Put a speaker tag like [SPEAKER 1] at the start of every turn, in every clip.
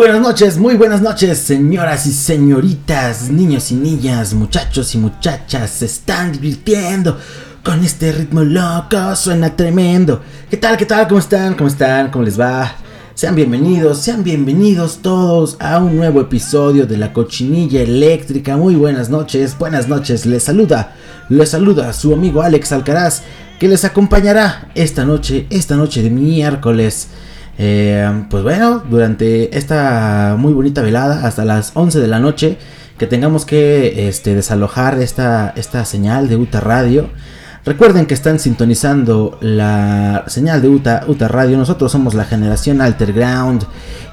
[SPEAKER 1] Buenas noches, muy buenas noches, señoras y señoritas, niños y niñas, muchachos y muchachas, se están divirtiendo con este ritmo loco, suena tremendo. ¿Qué tal, qué tal? ¿Cómo están? ¿Cómo están? ¿Cómo les va? Sean bienvenidos, sean bienvenidos todos a un nuevo episodio de la cochinilla eléctrica. Muy buenas noches, buenas noches, les saluda, les saluda su amigo Alex Alcaraz, que les acompañará esta noche, esta noche de miércoles. Eh, pues bueno, durante esta muy bonita velada, hasta las 11 de la noche, que tengamos que este, desalojar esta, esta señal de UTA Radio. Recuerden que están sintonizando la señal de UTA, UTA Radio. Nosotros somos la generación Alterground.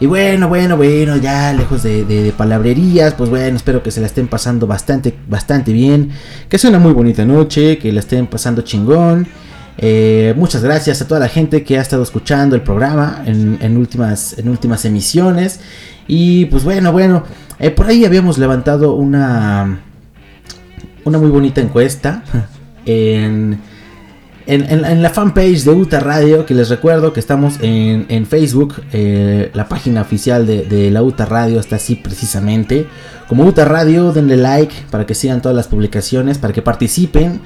[SPEAKER 1] Y bueno, bueno, bueno, ya lejos de, de, palabrerías. Pues bueno, espero que se la estén pasando bastante, bastante bien. Que sea una muy bonita noche. Que la estén pasando chingón. Eh, muchas gracias a toda la gente que ha estado escuchando el programa en, en últimas, en últimas emisiones. Y pues bueno, bueno, eh, por ahí habíamos levantado una, una muy bonita encuesta en, en, en, la fanpage de UTA Radio, que les recuerdo que estamos en, en Facebook, eh, la página oficial de, de, la UTA Radio está así precisamente. Como UTA Radio, denle like para que sigan todas las publicaciones, para que participen.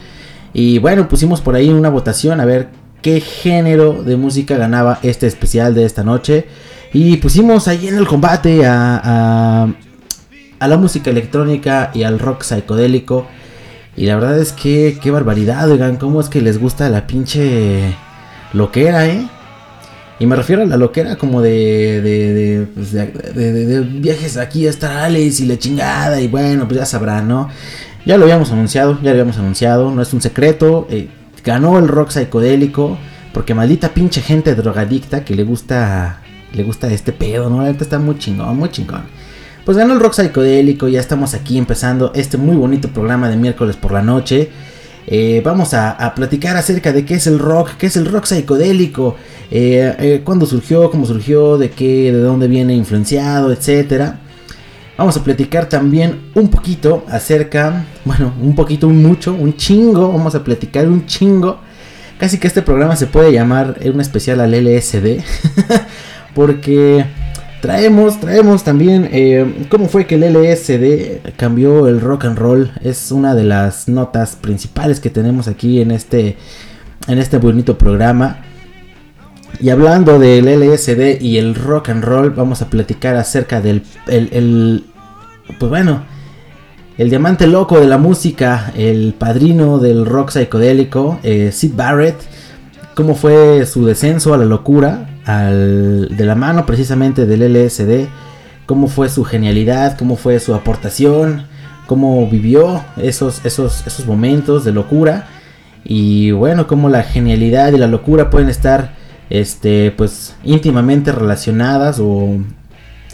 [SPEAKER 1] Y bueno, pusimos por ahí una votación a ver qué género de música ganaba este especial de esta noche. Y pusimos ahí en el combate a, a, a la música electrónica y al rock psicodélico. Y la verdad es que qué barbaridad, oigan, cómo es que les gusta la pinche loquera, ¿eh? Y me refiero a la loquera como de, de, de, pues de, de viajes aquí astrales y la chingada. Y bueno, pues ya sabrán, ¿no? Ya lo habíamos anunciado, ya lo habíamos anunciado, no es un secreto. Eh, ganó el rock psicodélico. Porque maldita pinche gente drogadicta que le gusta. Le gusta este pedo, ¿no? Ahorita está muy chingón, muy chingón. Pues ganó el rock psicodélico. Ya estamos aquí empezando este muy bonito programa de miércoles por la noche. Eh, vamos a, a, platicar acerca de qué es el rock, qué es el rock psicodélico, eh, eh, cuándo surgió, cómo surgió, de qué, de dónde viene influenciado, etcétera. Vamos a platicar también un poquito acerca, bueno, un poquito, un mucho, un chingo, vamos a platicar un chingo. Casi que este programa se puede llamar un especial al LSD, porque traemos, traemos también eh, cómo fue que el LSD cambió el rock and roll. Es una de las notas principales que tenemos aquí en este, en este bonito programa. Y hablando del LSD y el rock and roll, vamos a platicar acerca del el, el, pues bueno, el diamante loco de la música, el padrino del rock psicodélico, eh, Sid Barrett, cómo fue su descenso a la locura, al, de la mano precisamente del LSD, cómo fue su genialidad, cómo fue su aportación, cómo vivió esos, esos, esos momentos de locura. Y bueno, cómo la genialidad y la locura pueden estar este, pues íntimamente relacionadas o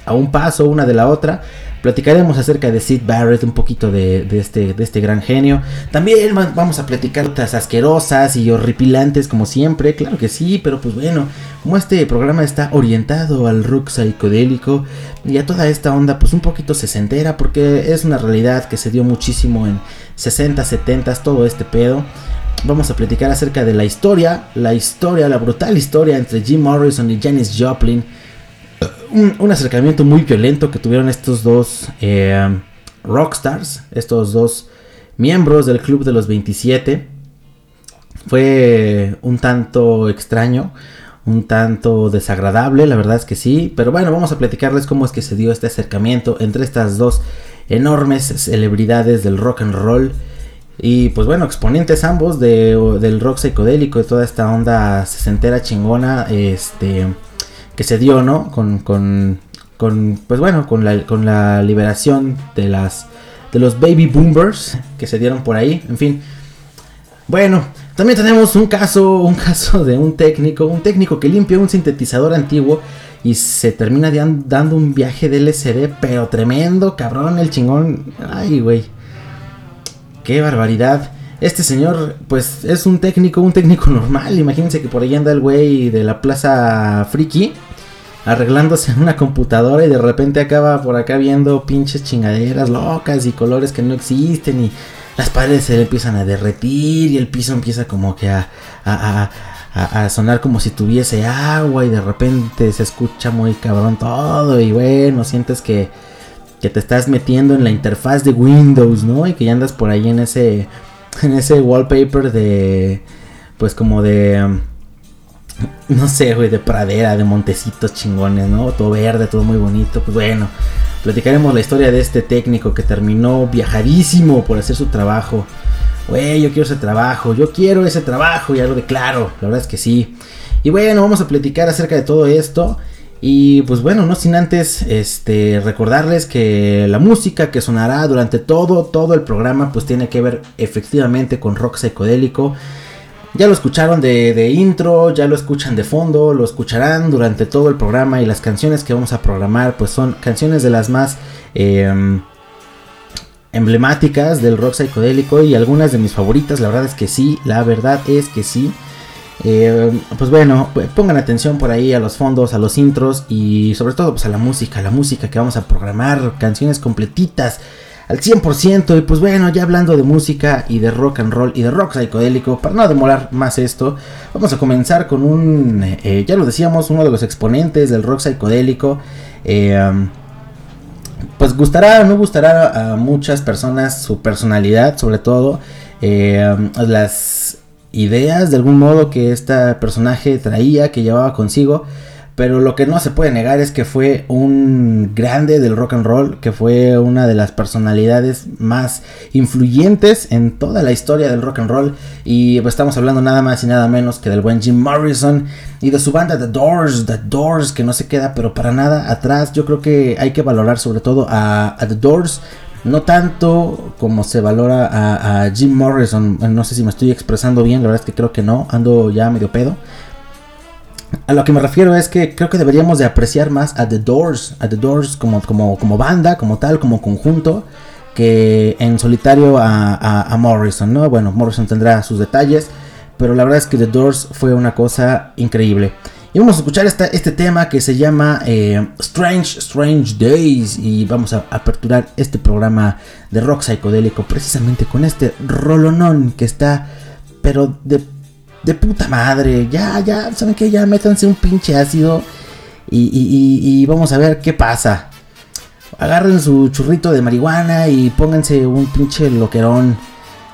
[SPEAKER 1] a un paso una de la otra. Platicaremos acerca de Sid Barrett, un poquito de, este, de este gran genio. También vamos a platicar otras asquerosas y horripilantes como siempre, claro que sí, pero pues bueno, como este programa está orientado al rock psicodélico y a toda esta onda pues un poquito sesentera, porque es una realidad que se dio muchísimo en 60, 70, todo este pedo vamos a platicar acerca de la historia, la historia, la brutal historia entre Jim Morrison y Janis Joplin. Un, acercamiento muy violento que tuvieron estos dos eh, rockstars, estos dos miembros del Club de los 27. Fue un tanto extraño, un tanto desagradable, la verdad es que sí. Pero bueno, vamos a platicarles cómo es que se dio este acercamiento entre estas dos enormes celebridades del rock and roll. Y pues bueno, exponentes ambos de, del rock psicodélico, de toda esta onda sesentera chingona, este, que se dio, ¿no? Con, con, con pues bueno, con la, con la liberación de las, de los baby boomers que se dieron por ahí, en fin. Bueno, también tenemos un caso, un caso de un técnico, un técnico que limpia un sintetizador antiguo y se termina dando un viaje de LCD, pero tremendo, cabrón, el chingón. Ay, güey. Qué barbaridad. Este señor, pues es un técnico, un técnico normal. Imagínense que por ahí anda el güey de la Plaza Friki arreglándose en una computadora y de repente acaba por acá viendo pinches chingaderas locas y colores que no existen y las paredes se le empiezan a derretir y el piso empieza como que a, a, a, sonar como si tuviese agua y de repente se escucha muy cabrón todo y bueno, sientes que, que te estás metiendo en la interfaz de Windows, ¿no? Y que ya andas por ahí en ese, en ese wallpaper de, pues como de no sé, güey, de pradera, de montecitos chingones, ¿no? Todo verde, todo muy bonito. Pues bueno, platicaremos la historia de este técnico que terminó viajadísimo por hacer su trabajo. Güey, yo quiero ese trabajo, yo quiero ese trabajo, ya lo declaro, la verdad es que sí. Y bueno, vamos a platicar acerca de todo esto. Y pues bueno, no sin antes este, recordarles que la música que sonará durante todo, todo el programa pues tiene que ver efectivamente con rock psicodélico. Ya lo escucharon de, intro, ya lo escuchan de fondo, lo escucharán durante todo el programa y las canciones que vamos a programar pues son canciones de las más em, emblemáticas del rock psicodélico y algunas de mis favoritas, la verdad es que sí, la verdad es que sí. Em, pues bueno, pongan atención por ahí a los fondos, a los intros y sobre todo pues a la música, la música que vamos a programar, canciones completitas al 100%. Y pues bueno, ya hablando de música y de rock and roll y de rock psicodélico, para no demorar más esto, vamos a comenzar con un, eh, ya lo decíamos, uno de los exponentes del rock psicodélico. Eh, pues gustará o no gustará a muchas personas su personalidad, sobre todo eh, las ideas de algún modo que este personaje traía, que llevaba consigo. Pero lo que no se puede negar es que fue un grande del rock and roll, que fue una de las personalidades más influyentes en toda la historia del rock and roll. Y pues estamos hablando nada más y nada menos que del buen Jim Morrison y de su banda The Doors, The Doors, que no se queda pero para nada atrás. Yo creo que hay que valorar sobre todo a, The Doors. No tanto como se valora a, a Jim Morrison. No sé si me estoy expresando bien, la verdad es que creo que no, ando ya medio pedo. A lo que me refiero es que creo que deberíamos de apreciar más a The Doors, a The Doors como, como, como banda, como tal, como conjunto, que en solitario a, Morrison, ¿no? Bueno, Morrison tendrá sus detalles, pero la verdad es que The Doors fue una cosa increíble. Y vamos a escuchar este tema que se llama eh, Strange, Strange Days. Y vamos a aperturar este programa de rock psicodélico precisamente con este rolonón que está, pero de de puta madre. Ya, ya, ¿saben qué? Ya métanse un pinche ácido y, vamos a ver qué pasa. Agarren su churrito de marihuana y pónganse un pinche loquerón.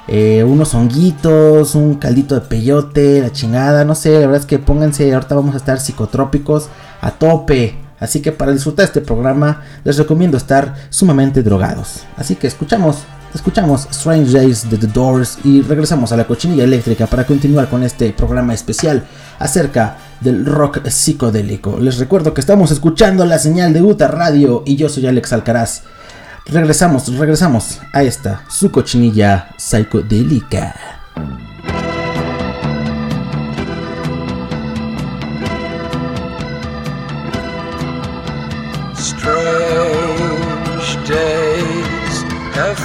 [SPEAKER 1] Eh, unos honguitos, un caldito de peyote, la chingada, no sé, la verdad es que pónganse, ahorita vamos a estar psicotrópicos a tope. Así que para disfrutar este programa les recomiendo estar sumamente drogados. Así que escuchamos Escuchamos Strange Days de The Doors y regresamos a la cochinilla eléctrica para continuar con este programa especial acerca del rock psicodélico. Les recuerdo que estamos escuchando la señal de Uta Radio y yo soy Alex Alcaraz. Regresamos, regresamos a esta su cochinilla psicodélica.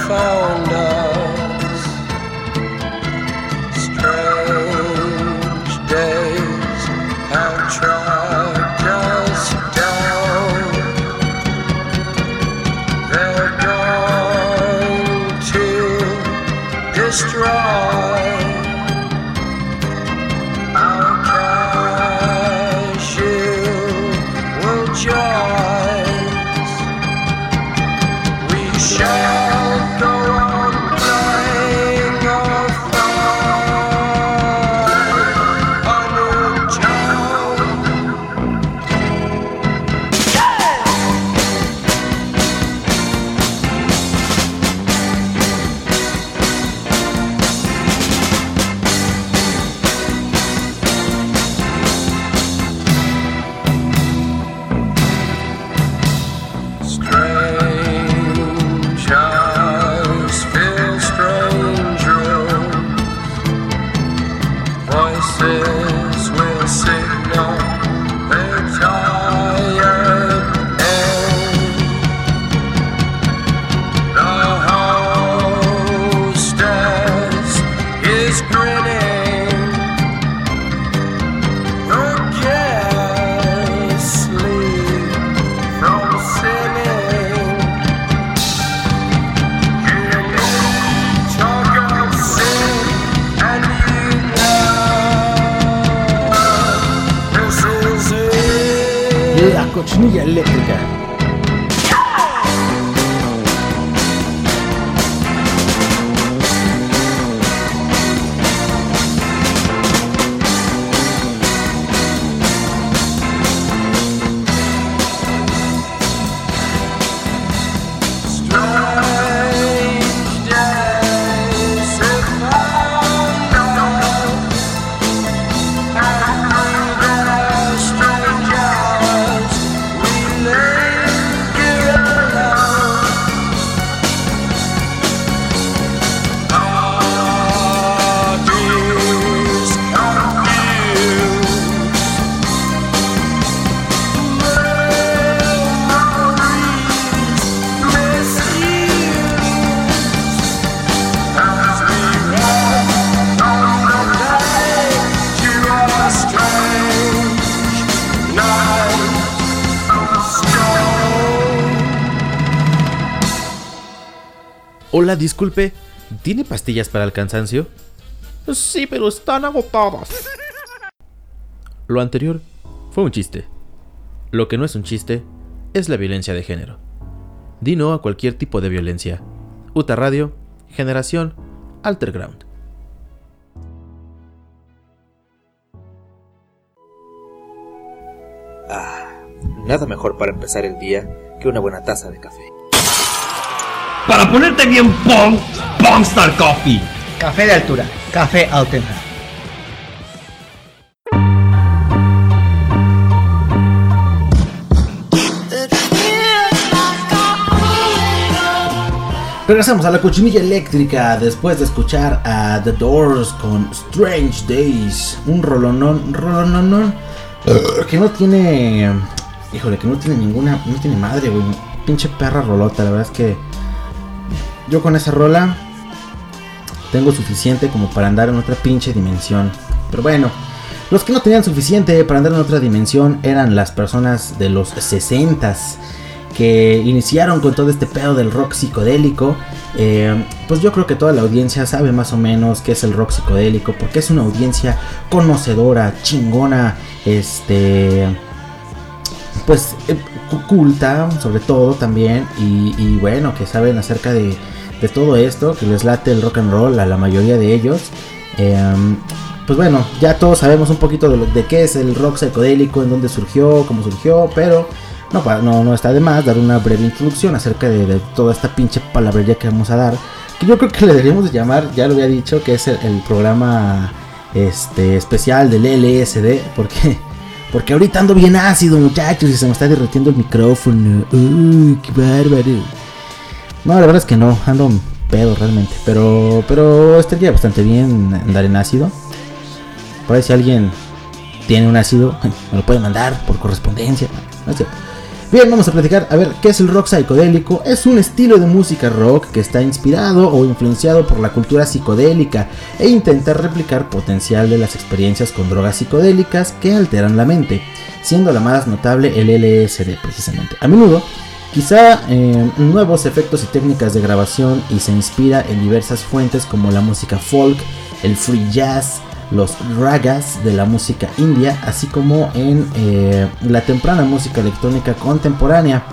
[SPEAKER 1] Found uh,
[SPEAKER 2] Hola, disculpe, ¿tiene pastillas para el cansancio?
[SPEAKER 3] Sí, pero están agotadas.
[SPEAKER 2] Lo anterior fue un chiste. Lo que no es un chiste es la violencia de género. Di no a cualquier tipo de violencia. Uta Radio, Generación Alterground.
[SPEAKER 4] Ah, nada mejor para empezar el día que una buena taza de café.
[SPEAKER 5] Para ponerte bien Pong, Pongstar Coffee.
[SPEAKER 6] Café de altura, café auténtico.
[SPEAKER 1] Regresamos a la cochinilla eléctrica después de escuchar a The Doors con Strange Days. Un rolonón, rolonón, que no tiene. Híjole, que no tiene ninguna. No tiene madre, güey. Pinche perra rolota, la verdad es que. Yo con esa rola. Tengo suficiente como para andar en otra pinche dimensión. Pero bueno, los que no tenían suficiente para andar en otra dimensión eran las personas de los 60s que iniciaron con todo este pedo del rock psicodélico. Eh, pues yo creo que toda la audiencia sabe más o menos qué es el rock psicodélico, porque es una audiencia conocedora, chingona, este, pues eh, cu- culta sobre todo también, y bueno, que saben acerca de, de todo esto, que les late el rock and roll a la mayoría de ellos. Eh, pues bueno, ya todos sabemos un poquito de, lo- de qué es el rock psicodélico, en dónde surgió, cómo surgió, pero no, no, no está de más dar una breve introducción acerca de, de toda esta pinche palabrería que vamos a dar. Que yo creo que le deberíamos de llamar, ya lo había dicho, que es el, el programa este, especial del LSD. Porque, porque ahorita ando bien ácido, muchachos, y se me está derretiendo el micrófono. Uy, qué bárbaro. No, la verdad es que no, ando pedo realmente. Pero, pero estaría bastante bien andar en ácido. Por ahí si alguien tiene un ácido, me lo puede mandar por correspondencia. No. Bien, vamos a platicar a ver qué es el rock psicodélico. Es un estilo de música rock que está inspirado o influenciado por la cultura psicodélica e intenta replicar potencial de las experiencias con drogas psicodélicas que alteran la mente, siendo la más notable el LSD precisamente. A menudo, quizá eh, nuevos efectos y técnicas de grabación y se inspira en diversas fuentes como la música folk, el free jazz, los ragas de la música india, así como en eh, la temprana música electrónica contemporánea.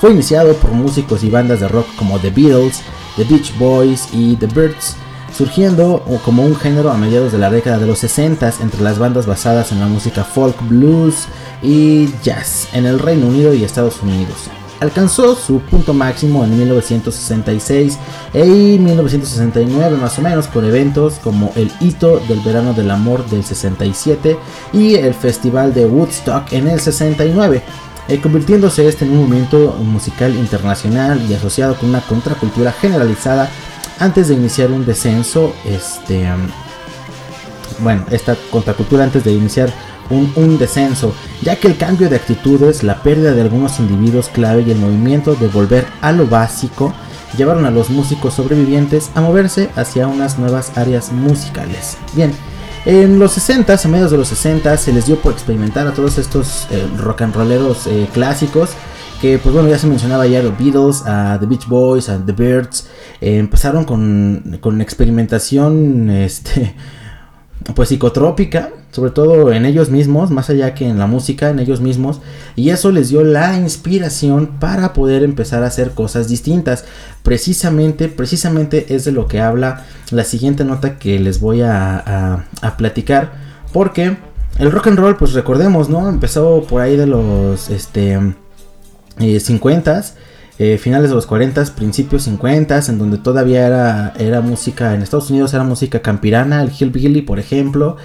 [SPEAKER 1] Fue iniciado por músicos y bandas de rock como The Beatles, The Beach Boys y The Birds, surgiendo como un género a mediados de la década de los 60 entre las bandas basadas en la música folk, blues y jazz en el Reino Unido y Estados Unidos. Alcanzó su punto máximo en 1966 y 1969 más o menos con eventos como el hito del verano del amor del 67 y el festival de Woodstock en el 69 eh, convirtiéndose este en un movimiento musical internacional y asociado con una contracultura generalizada antes de iniciar un descenso, este, um, bueno, esta contracultura antes de iniciar un, descenso, ya que el cambio de actitudes, la pérdida de algunos individuos clave y el movimiento de volver a lo básico llevaron a los músicos sobrevivientes a moverse hacia unas nuevas áreas musicales. Bien, en los 60, a mediados de los 60, se les dio por experimentar a todos estos eh, rock and rolleros eh, clásicos. Que, pues bueno, ya se mencionaba ya los Beatles, a The Beach Boys, a The Birds. eh, empezaron con, con experimentación, este, pues psicotrópica, sobre todo en ellos mismos, más allá que en la música, en ellos mismos, y eso les dio la inspiración para poder empezar a hacer cosas distintas. Precisamente, precisamente es de lo que habla la siguiente nota que les voy a, a platicar, porque el rock and roll, pues recordemos, ¿no? Empezó por ahí de los este, 50 s eh, finales de los 40, principios 50, en donde todavía era, era música, en Estados Unidos era música campirana, el hillbilly, por ejemplo.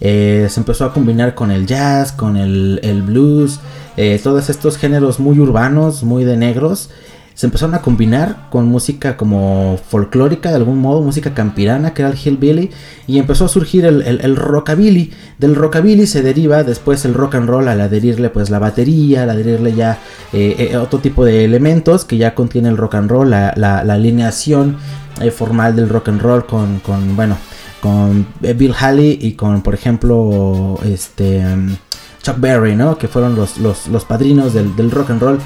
[SPEAKER 1] Eh, se empezó a combinar con el jazz, con el, el blues, eh, todos estos géneros muy urbanos, muy de negros se empezaron a combinar con música como folclórica de algún modo, música campirana que era el hillbilly y empezó a surgir el, rockabilly. Del rockabilly se deriva después el rock and roll al adherirle pues la batería, al adherirle ya eh, eh, otro tipo de elementos que ya contiene el rock and roll, la, alineación eh, formal del rock and roll con, con bueno, con Bill Haley y con por ejemplo este Chuck Berry, ¿no? Que fueron los, los, padrinos del, del rock and roll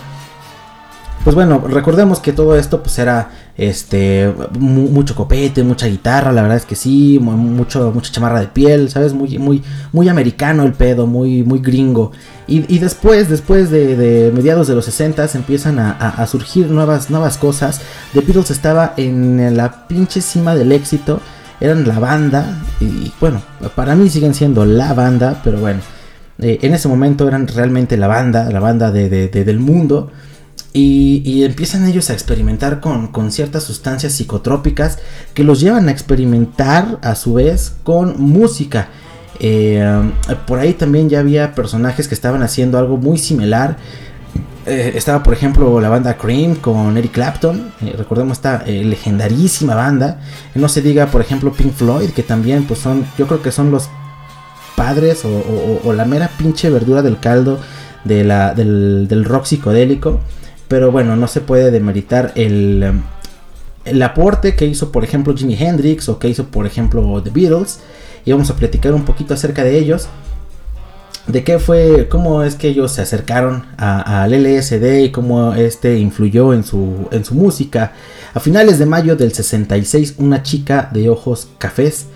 [SPEAKER 1] pues bueno, recordemos que todo esto pues era este mucho copete, mucha guitarra, la verdad es que sí, mucho mucha chamarra de piel, sabes, muy muy muy americano el pedo, muy muy gringo. Y, después, después de, mediados de los 60 empiezan a, surgir nuevas nuevas cosas. The Beatles estaba en la pinche cima del éxito, eran la banda y bueno, para mí siguen siendo la banda, pero bueno, eh, en ese momento eran realmente la banda, la banda de, del mundo. Y, empiezan ellos a experimentar con, ciertas sustancias psicotrópicas que los llevan a experimentar a su vez con música. Eh, por ahí también ya había personajes que estaban haciendo algo muy similar. Eh, estaba por ejemplo la banda Cream con Eric Clapton, eh, recordemos esta legendarísima banda. No se diga por ejemplo Pink Floyd, que también pues son, yo creo que son los padres o, la mera pinche verdura del caldo de la, del rock psicodélico. Pero bueno, no se puede demeritar el, el aporte que hizo, por ejemplo, Jimi Hendrix o que hizo, por ejemplo, The Beatles. Y vamos a platicar un poquito acerca de ellos. De qué fue, cómo es que ellos se acercaron al LSD y cómo este influyó en su, en su música. A finales de mayo del 66, una chica de ojos cafés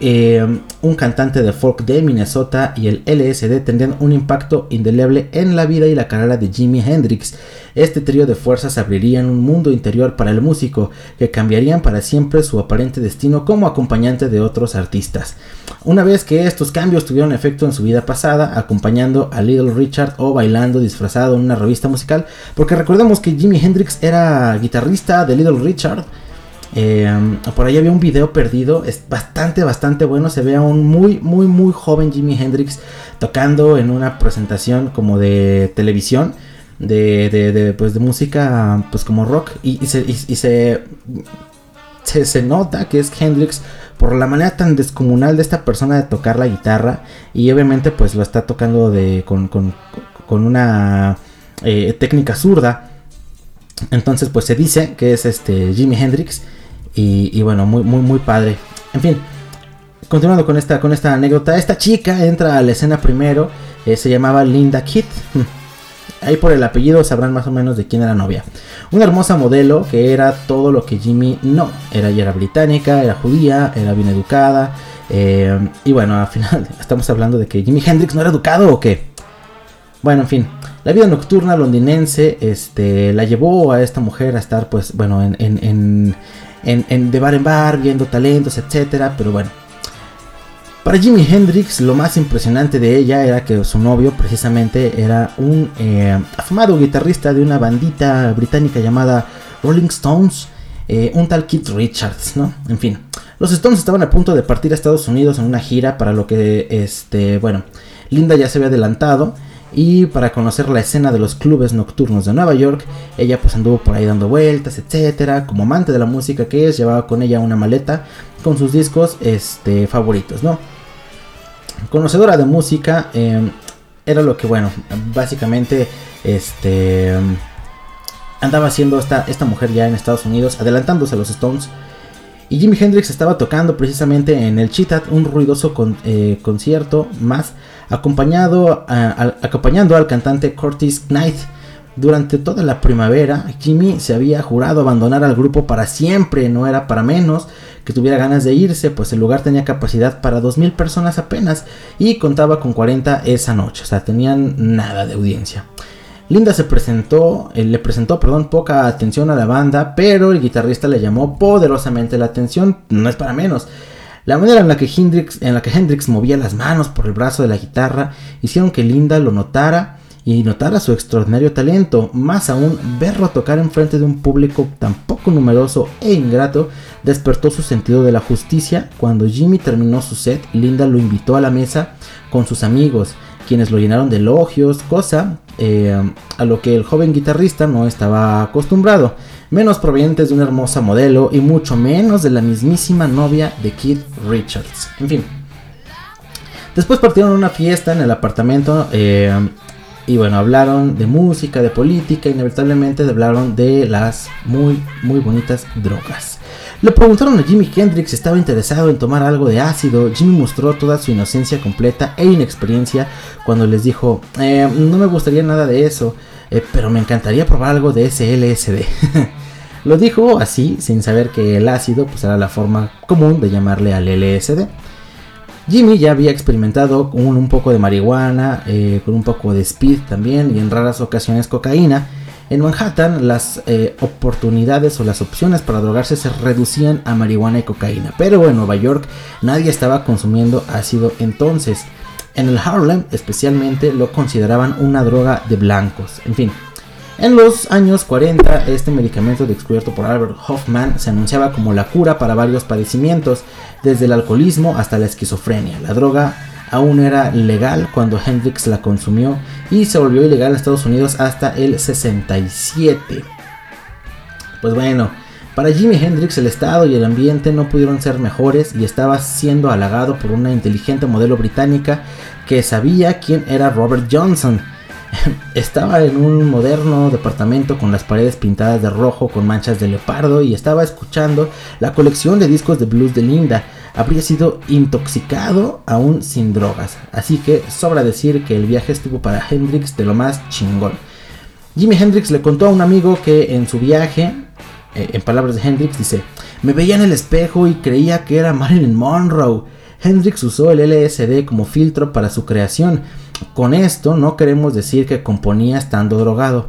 [SPEAKER 1] eh, un cantante de folk de Minnesota y el LSD tendrían un impacto indeleble en la vida y la carrera de Jimi Hendrix. Este trío de fuerzas abrirían un mundo interior para el músico que cambiarían para siempre su aparente destino como acompañante de otros artistas. Una vez que estos cambios tuvieron efecto en su vida pasada, acompañando a Little Richard o bailando disfrazado en una revista musical, porque recordemos que Jimi Hendrix era guitarrista de Little Richard, eh, por ahí había un video perdido, es bastante, bastante bueno. Se ve a un muy, muy, muy joven Jimi Hendrix tocando en una presentación como de televisión, de, de, pues de música, pues como rock. Y, se, se, se, nota que es Hendrix por la manera tan descomunal de esta persona de tocar la guitarra. Y obviamente, pues lo está tocando de, con, con, una eh, técnica zurda. Entonces, pues se dice que es este Jimi Hendrix. Y, bueno, muy, muy, muy padre. En fin, continuando con esta, con esta anécdota, esta chica entra a la escena primero, eh, se llamaba Linda Kitt. Ahí por el apellido sabrán más o menos de quién era novia. Una hermosa modelo que era todo lo que Jimmy no. Era, ella era británica, era judía, era bien educada. Eh, y bueno, al final estamos hablando de que Jimi Hendrix no era educado o qué. Bueno, en fin, la vida nocturna londinense este, la llevó a esta mujer a estar, pues, bueno, en, en, en, de bar en bar, viendo talentos, etcétera, pero bueno. Para Jimi Hendrix, lo más impresionante de ella era que su novio, precisamente, era un eh, afamado guitarrista de una bandita británica llamada Rolling Stones, eh, un tal Keith Richards, ¿no? En fin, los Stones estaban a punto de partir a Estados Unidos en una gira para lo que, este, bueno, Linda ya se había adelantado y para conocer la escena de los clubes nocturnos de Nueva York, ella pues anduvo por ahí dando vueltas, etcétera. Como amante de la música que es, llevaba con ella una maleta con sus discos este, favoritos, ¿no? Conocedora de música, em, era lo que, bueno, básicamente este, andaba haciendo esta, esta mujer ya en Estados Unidos, adelantándose a los Stones. Y Jimi Hendrix estaba tocando precisamente en el Cheetah, un ruidoso eh, concierto más acompañado acompañando al cantante Curtis Knight. Durante toda la primavera, Jimmy se había jurado abandonar al grupo para siempre, no era para menos que tuviera ganas de irse, pues el lugar tenía capacidad para 2.000 personas apenas y contaba con 40 esa noche, o sea, tenían nada de audiencia. Linda se presentó, eh, le presentó, perdón, poca atención a la banda, pero el guitarrista le llamó poderosamente la atención, no es para menos. La manera en la que Hendrix, en la que Hendrix movía las manos por el brazo de la guitarra hicieron que Linda lo notara y notara su extraordinario talento. Más aún, verlo tocar en frente de un público tan poco numeroso e ingrato despertó su sentido de la justicia. Cuando Jimmy terminó su set, Linda lo invitó a la mesa con sus amigos, quienes lo llenaron de elogios, cosa eh, a lo que el joven guitarrista no estaba acostumbrado, menos provenientes de una hermosa modelo y mucho menos de la mismísima novia de Keith Richards. En fin. Después partieron a una fiesta en el apartamento eh, y bueno, hablaron de música, de política, inevitablemente hablaron de las muy, muy bonitas drogas. Le preguntaron a Jimi Hendrix si estaba interesado en tomar algo de ácido. Jimmy mostró toda su inocencia completa e inexperiencia cuando les dijo, eh, no me gustaría nada de eso, eh, pero me encantaría probar algo de ese LSD. Lo dijo así, sin saber que el ácido pues, era la forma común de llamarle al LSD. Jimmy ya había experimentado con un poco de marihuana, eh, con un poco de speed también y en raras ocasiones cocaína. En Manhattan las eh, oportunidades o las opciones para drogarse se reducían a marihuana y cocaína, pero en Nueva York nadie estaba consumiendo ácido entonces. En el Harlem especialmente lo consideraban una droga de blancos. En fin, en los años 40, este medicamento descubierto por Albert Hoffman se anunciaba como la cura para varios padecimientos, desde el alcoholismo hasta la esquizofrenia. La droga aún era legal cuando Hendrix la consumió y se volvió ilegal en Estados Unidos hasta el 67. Pues bueno, para Jimi Hendrix el estado y el ambiente no pudieron ser mejores y estaba siendo halagado por una inteligente modelo británica que sabía quién era Robert Johnson estaba en un moderno departamento con las paredes pintadas de rojo con manchas de leopardo y estaba escuchando la colección de discos de blues de Linda. Habría sido intoxicado aún sin drogas, así que sobra decir que el viaje estuvo para Hendrix de lo más chingón. Jimi Hendrix le contó a un amigo que en su viaje, eh, en palabras de Hendrix, dice, me veía en el espejo y creía que era Marilyn Monroe. Hendrix usó el LSD como filtro para su creación con esto no queremos decir que componía estando drogado,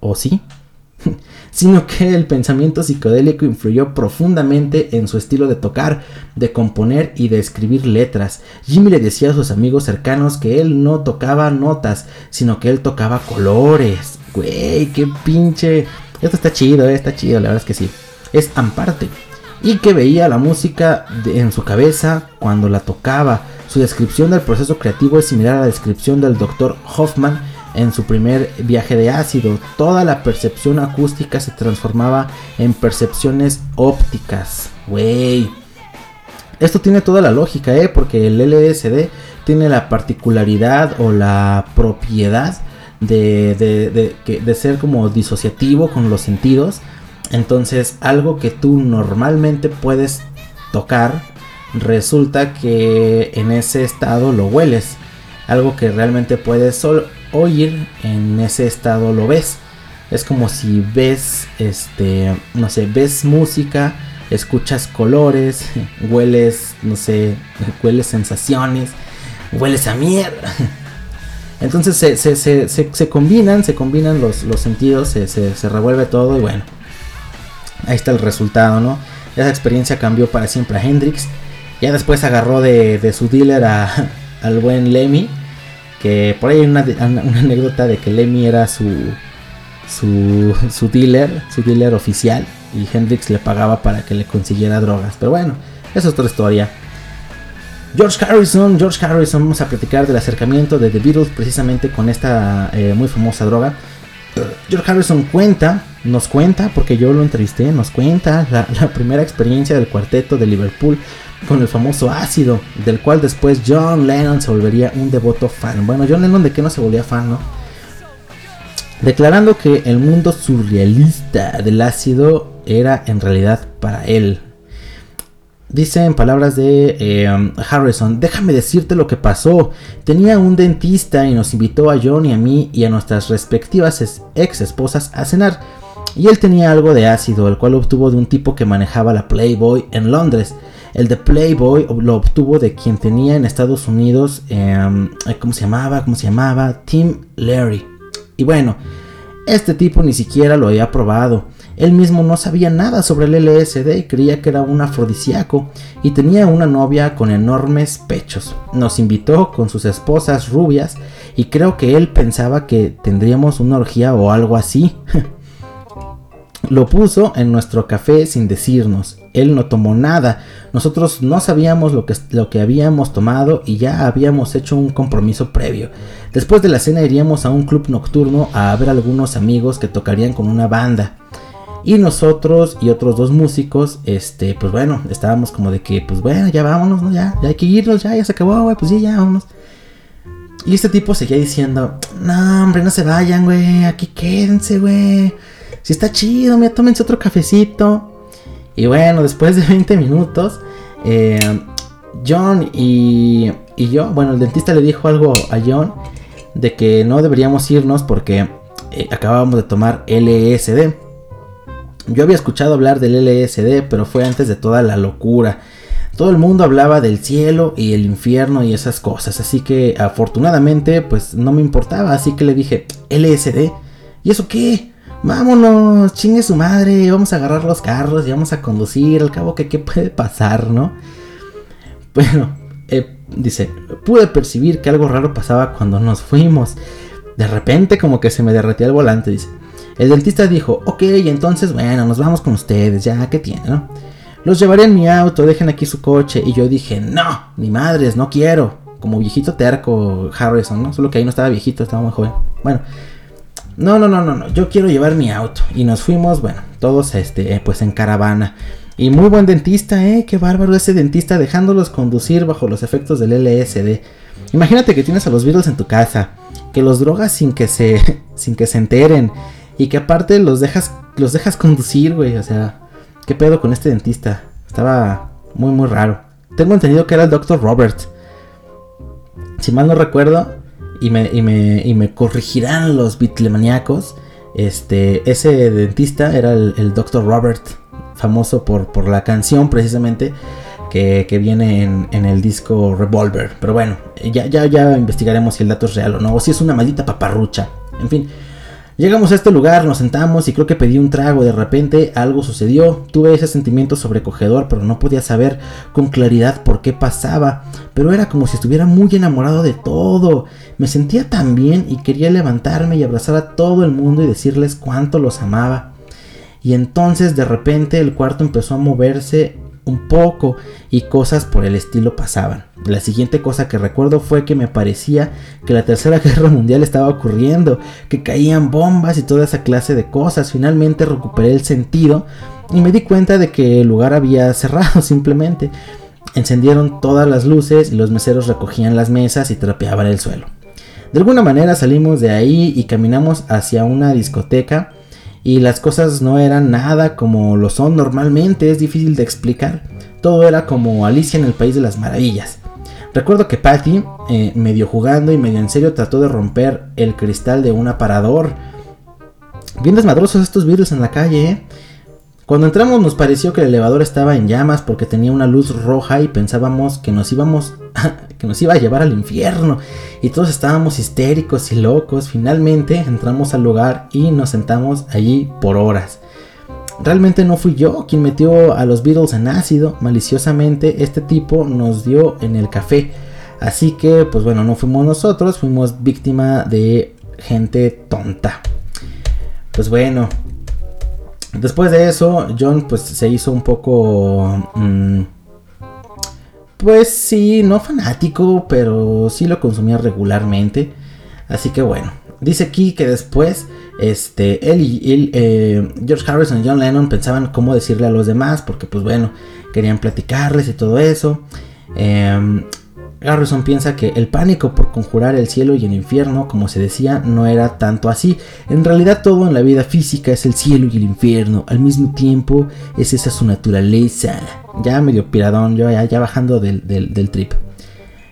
[SPEAKER 1] ¿o sí? sino que el pensamiento psicodélico influyó profundamente en su estilo de tocar, de componer y de escribir letras. Jimmy le decía a sus amigos cercanos que él no tocaba notas, sino que él tocaba colores. Güey, qué pinche. Esto está chido, eh, está chido, la verdad es que sí. Es amparte. Y que veía la música en su cabeza cuando la tocaba su descripción del proceso creativo es similar a la descripción del Dr. Hoffman en su primer viaje de ácido. Toda la percepción acústica se transformaba en percepciones ópticas. Wey. Esto tiene toda la lógica, ¿eh? Porque el LSD tiene la particularidad o la propiedad de, de, de, ser como disociativo con los sentidos. Entonces, algo que tú normalmente puedes tocar resulta que en ese estado lo hueles. Algo que realmente puedes solo oír, en ese estado lo ves. Es como si ves, este, no sé, ves música, escuchas colores, hueles, no sé, hueles sensaciones, hueles a mierda. Entonces se, combinan, se combinan los, los sentidos, se, se revuelve todo y bueno, ahí está el resultado, ¿no? Esa experiencia cambió para siempre a Hendrix ya después agarró de, su dealer al buen Lemmy. Que por ahí hay una, anécdota de que Lemmy era su, su, dealer, su dealer oficial. Y Hendrix le pagaba para que le consiguiera drogas. Pero bueno, esa es otra historia. George Harrison, George Harrison, vamos a platicar del acercamiento de The Beatles precisamente con esta eh, muy famosa droga. George Harrison cuenta, nos cuenta, porque yo lo entrevisté, nos cuenta la, primera experiencia del cuarteto de Liverpool con el famoso ácido, del cual después John Lennon se volvería un devoto fan. Bueno, John Lennon de qué no se volvía fan, ¿no? Declarando que el mundo surrealista del ácido era en realidad para él. Dice en palabras de eh, Harrison, déjame decirte lo que pasó. Tenía un dentista y nos invitó a John y a mí y a nuestras respectivas ex esposas a cenar. Y él tenía algo de ácido, el cual obtuvo de un tipo que manejaba la Playboy en Londres. El de Playboy lo obtuvo de quien tenía en Estados Unidos, em, ¿cómo se llamaba? ¿Cómo se llamaba? Tim Larry. Y bueno, este tipo ni siquiera lo había probado. Él mismo no sabía nada sobre el LSD y creía que era un afrodisíaco y tenía una novia con enormes pechos. Nos invitó con sus esposas rubias y creo que él pensaba que tendríamos una orgía o algo así. Lo puso en nuestro café sin decirnos. Él no tomó nada. Nosotros no sabíamos lo que, lo que habíamos tomado y ya habíamos hecho un compromiso previo. Después de la cena iríamos a un club nocturno a ver a algunos amigos que tocarían con una banda. Y nosotros y otros dos músicos, este, pues bueno, estábamos como de que, pues bueno, ya vámonos, ¿no? Ya, ya hay que irnos, ya, ya se acabó, güey, pues sí, ya vámonos. Y este tipo seguía diciendo, no, hombre, no se vayan, güey, aquí quédense, güey. Si está chido, mira, tómense otro cafecito. Y bueno, después de 20 minutos, eh, John y, y, yo, bueno, el dentista le dijo algo a John de que no deberíamos irnos porque eh, acabábamos de tomar LSD. Yo había escuchado hablar del LSD, pero fue antes de toda la locura. Todo el mundo hablaba del cielo y el infierno y esas cosas, así que afortunadamente pues no me importaba, así que le dije, LSD, ¿y eso qué? Vámonos, chingue su madre, vamos a agarrar los carros y vamos a conducir, al cabo que qué puede pasar, ¿no? Bueno, eh, dice, pude percibir que algo raro pasaba cuando nos fuimos. De repente como que se me derretía el volante, dice. El dentista dijo, ok, entonces bueno, nos vamos con ustedes, ya, ¿qué tiene, no? Los llevaré en mi auto, dejen aquí su coche. Y yo dije, no, ni madres, no quiero. Como viejito terco Harrison, ¿no? Solo que ahí no estaba viejito, estaba muy joven. Bueno, no, no, no, no, no, yo quiero llevar mi auto. Y nos fuimos, bueno, todos este, eh, pues en caravana. Y muy buen dentista, eh, qué bárbaro ese dentista dejándolos conducir bajo los efectos del LSD. Imagínate que tienes a los virus en tu casa, que los drogas sin que se sin que se enteren y que aparte los dejas los dejas conducir, güey, o sea, qué pedo con este dentista. Estaba muy muy raro. Tengo entendido que era el Dr. Robert. Si mal no recuerdo, y me, y me, y me corregirán los bitlemaniacos. Este, ese dentista era el, el Dr. Robert, famoso por, por la canción precisamente que, que viene en, en, el disco Revolver. Pero bueno, ya, ya, ya investigaremos si el dato es real o no, o si es una maldita paparrucha. En fin, Llegamos a este lugar, nos sentamos y creo que pedí un trago. De repente algo sucedió. Tuve ese sentimiento sobrecogedor, pero no podía saber con claridad por qué pasaba. Pero era como si estuviera muy enamorado de todo. Me sentía tan bien y quería levantarme y abrazar a todo el mundo y decirles cuánto los amaba. Y entonces de repente el cuarto empezó a moverse un poco y cosas por el estilo pasaban. La siguiente cosa que recuerdo fue que me parecía que la tercera guerra mundial estaba ocurriendo, que caían bombas y toda esa clase de cosas. Finalmente recuperé el sentido y me di cuenta de que el lugar había cerrado simplemente. Encendieron todas las luces y los meseros recogían las mesas y trapeaban el suelo. De alguna manera salimos de ahí y caminamos hacia una discoteca y las cosas no eran nada como lo son normalmente, es difícil de explicar. Todo era como Alicia en el País de las Maravillas. Recuerdo que Patty, eh, medio jugando y medio en serio, trató de romper el cristal de un aparador. Bien desmadrosos estos virus en la calle, ¿eh? Cuando entramos nos pareció que el elevador estaba en llamas porque tenía una luz roja y pensábamos que nos íbamos que nos iba a llevar al infierno y todos estábamos histéricos y locos. Finalmente entramos al lugar y nos sentamos allí por horas. Realmente no fui yo quien metió a los Beatles en ácido, maliciosamente este tipo nos dio en el café. Así que pues bueno, no fuimos nosotros, fuimos víctima de gente tonta. Pues bueno, Después de eso, John pues se hizo un poco... Mmm, pues sí, no fanático, pero sí lo consumía regularmente. Así que bueno, dice aquí que después este, él y eh, George Harrison y John Lennon pensaban cómo decirle a los demás, porque pues bueno, querían platicarles y todo eso. Eh, Garrison piensa que el pánico por conjurar el cielo y el infierno, como se decía, no era tanto así. En realidad todo en la vida física es el cielo y el infierno. Al mismo tiempo es esa su naturaleza. Ya medio piradón, yo ya, bajando del, del, trip.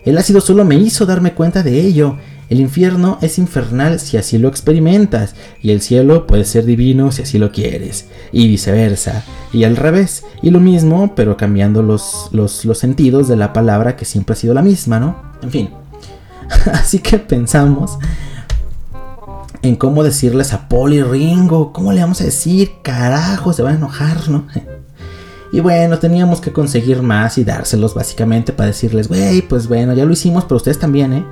[SPEAKER 1] El ácido solo me hizo darme cuenta de ello. El infierno es infernal si así lo experimentas, y el cielo puede ser divino si así lo quieres, y viceversa, y al revés, y lo mismo, pero cambiando los, los, los sentidos de la palabra que siempre ha sido la misma, ¿no? En fin. Así que pensamos en cómo decirles a Poli Ringo, ¿cómo le vamos a decir? Carajo, se van a enojar, ¿no? Y bueno, teníamos que conseguir más y dárselos básicamente para decirles, güey, pues bueno, ya lo hicimos, pero ustedes también, ¿eh?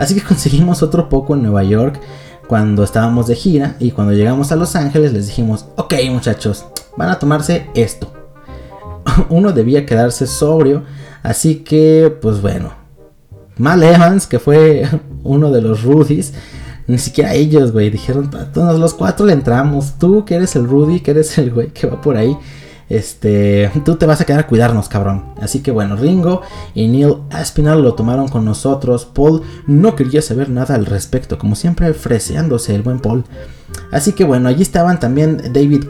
[SPEAKER 1] Así que conseguimos otro poco en Nueva York cuando estábamos de gira y cuando llegamos a Los Ángeles les dijimos, ok muchachos, van a tomarse esto. Uno debía quedarse sobrio, así que pues bueno. Mal Evans, que fue uno de los Rudies, ni siquiera ellos, güey, dijeron, todos los cuatro le entramos, tú que eres el Rudy, que eres el güey que va por ahí este, tú te vas a quedar a cuidarnos, cabrón. Así que bueno, Ringo y Neil Aspinall lo tomaron con nosotros. Paul no quería saber nada al respecto, como siempre freseándose el buen Paul. Así que bueno, allí estaban también David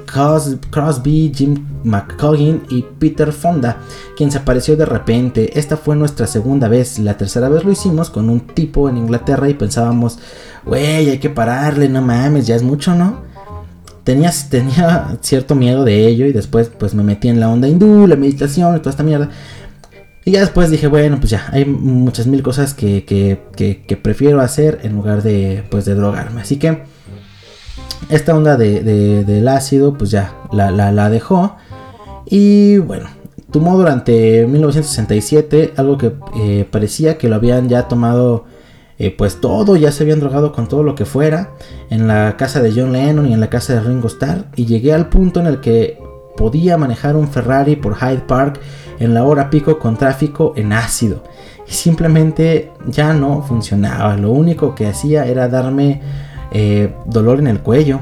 [SPEAKER 1] Crosby, Jim McCoggin y Peter Fonda, quien se apareció de repente. Esta fue nuestra segunda vez. La tercera vez lo hicimos con un tipo en Inglaterra y pensábamos, wey, hay que pararle, no mames, ya es mucho, ¿no? Tenía, tenía cierto miedo de ello y después pues me metí en la onda hindú, la meditación y toda esta mierda. Y ya después dije, bueno, pues ya, hay muchas mil cosas que, que, prefiero hacer en lugar de, pues, de drogarme. Así que esta onda de, del ácido, pues ya, la, la, dejó. Y bueno, tomó durante 1967 algo que eh, parecía que lo habían ya tomado eh, pues todo, ya se habían drogado con todo lo que fuera, en la casa de John Lennon y en la casa de Ringo Starr, y llegué al punto en el que podía manejar un Ferrari por Hyde Park en la hora pico con tráfico en ácido. Y simplemente ya no funcionaba, lo único que hacía era darme eh, dolor en el cuello.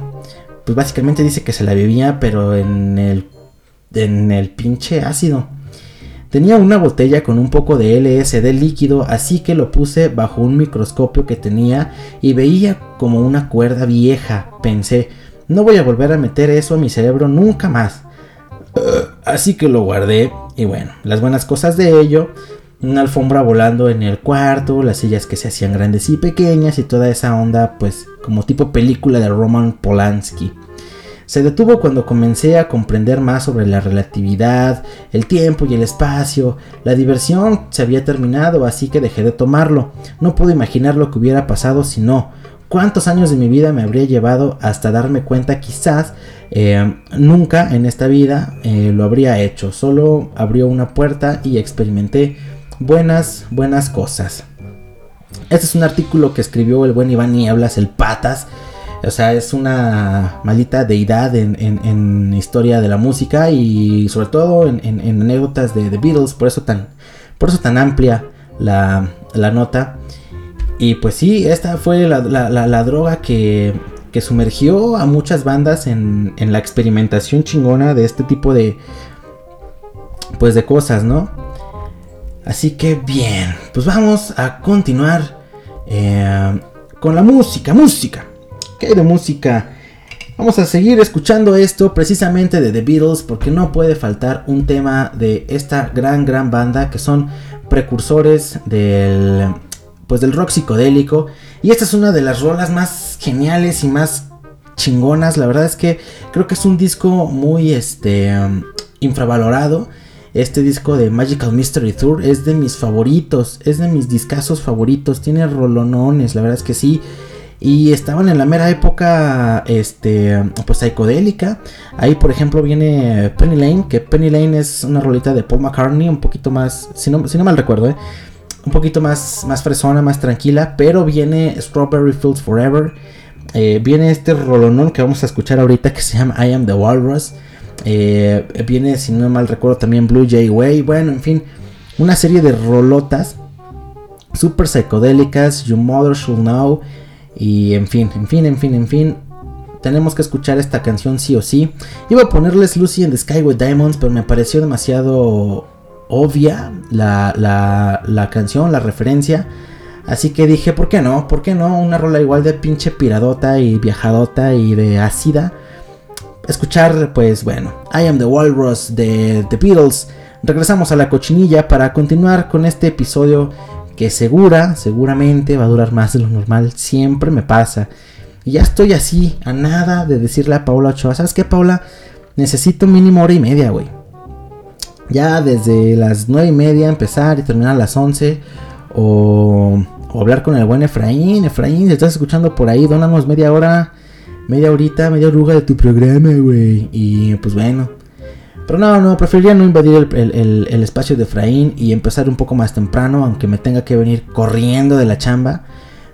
[SPEAKER 1] Pues básicamente dice que se la bebía, pero en el, en el pinche ácido. Tenía una botella con un poco de LSD líquido, así que lo puse bajo un microscopio que tenía y veía como una cuerda vieja. Pensé, no voy a volver a meter eso a mi cerebro nunca más. así que lo guardé y bueno, las buenas cosas de ello, una alfombra volando en el cuarto, las sillas que se hacían grandes y pequeñas y toda esa onda pues como tipo película de Roman Polanski. Se detuvo cuando comencé a comprender más sobre la relatividad, el tiempo y el espacio. La diversión se había terminado, así que dejé de tomarlo. No puedo imaginar lo que hubiera pasado si no. ¿Cuántos años de mi vida me habría llevado hasta darme cuenta quizás eh, nunca en esta vida eh, lo habría hecho? Solo abrió una puerta y experimenté buenas, buenas cosas. Este es un artículo que escribió el buen Iván Nieblas, el Patas, o sea, es una maldita deidad en, historia de la música y sobre todo en, anécdotas de The Beatles, por eso tan, por eso tan amplia la, nota. Y pues sí, esta fue la, droga que, que, sumergió a muchas bandas en, la experimentación chingona de este tipo de, pues de cosas, ¿no? Así que bien, pues vamos a continuar eh, con la música, música. ¿Qué de música? Vamos a seguir escuchando esto precisamente de The Beatles porque no puede faltar un tema de esta gran gran banda que son precursores del pues del rock psicodélico y esta es una de las rolas más geniales y más chingonas, la verdad es que creo que es un disco muy este infravalorado. Este disco de Magical Mystery Tour es de mis favoritos, es de mis discazos favoritos, tiene rolonones, la verdad es que sí. Y estaban en la mera época, este, pues psicodélica. Ahí, por ejemplo, viene Penny Lane, que Penny Lane es una rolita de Paul McCartney, un poquito más, si no, si no mal recuerdo, ¿eh? un poquito más, más fresona, más tranquila. Pero viene Strawberry Fields Forever. Eh, viene este rolonón que vamos a escuchar ahorita que se llama I Am the Walrus. Eh, viene, si no mal recuerdo, también Blue Jay Way. Bueno, en fin, una serie de rolotas super psicodélicas. Your Mother Should Know. Y en fin, en fin, en fin, en fin. Tenemos que escuchar esta canción sí o sí. Iba a ponerles Lucy in the Sky with Diamonds, pero me pareció demasiado obvia la, la, canción, la referencia. Así que dije, ¿por qué no? ¿Por qué no? Una rola igual de pinche piradota y viajadota y de ácida. Escuchar, pues bueno, I Am the Walrus de The Beatles. Regresamos a la cochinilla para continuar con este episodio
[SPEAKER 7] que segura, seguramente va a durar más de lo normal. Siempre me pasa. Y ya estoy así, a nada de decirle a Paula Ochoa, ¿sabes qué, Paula? Necesito mínimo hora y media, güey. Ya desde las nueve y media empezar y terminar a las 11. O, o hablar con el buen Efraín. Efraín, si estás escuchando por ahí, dónanos media hora, media horita, media oruga de tu programa, güey. Y pues bueno. Pero no, no, preferiría no invadir el, el- el- espacio de Efraín y empezar un poco más temprano, aunque me tenga que venir corriendo de la chamba.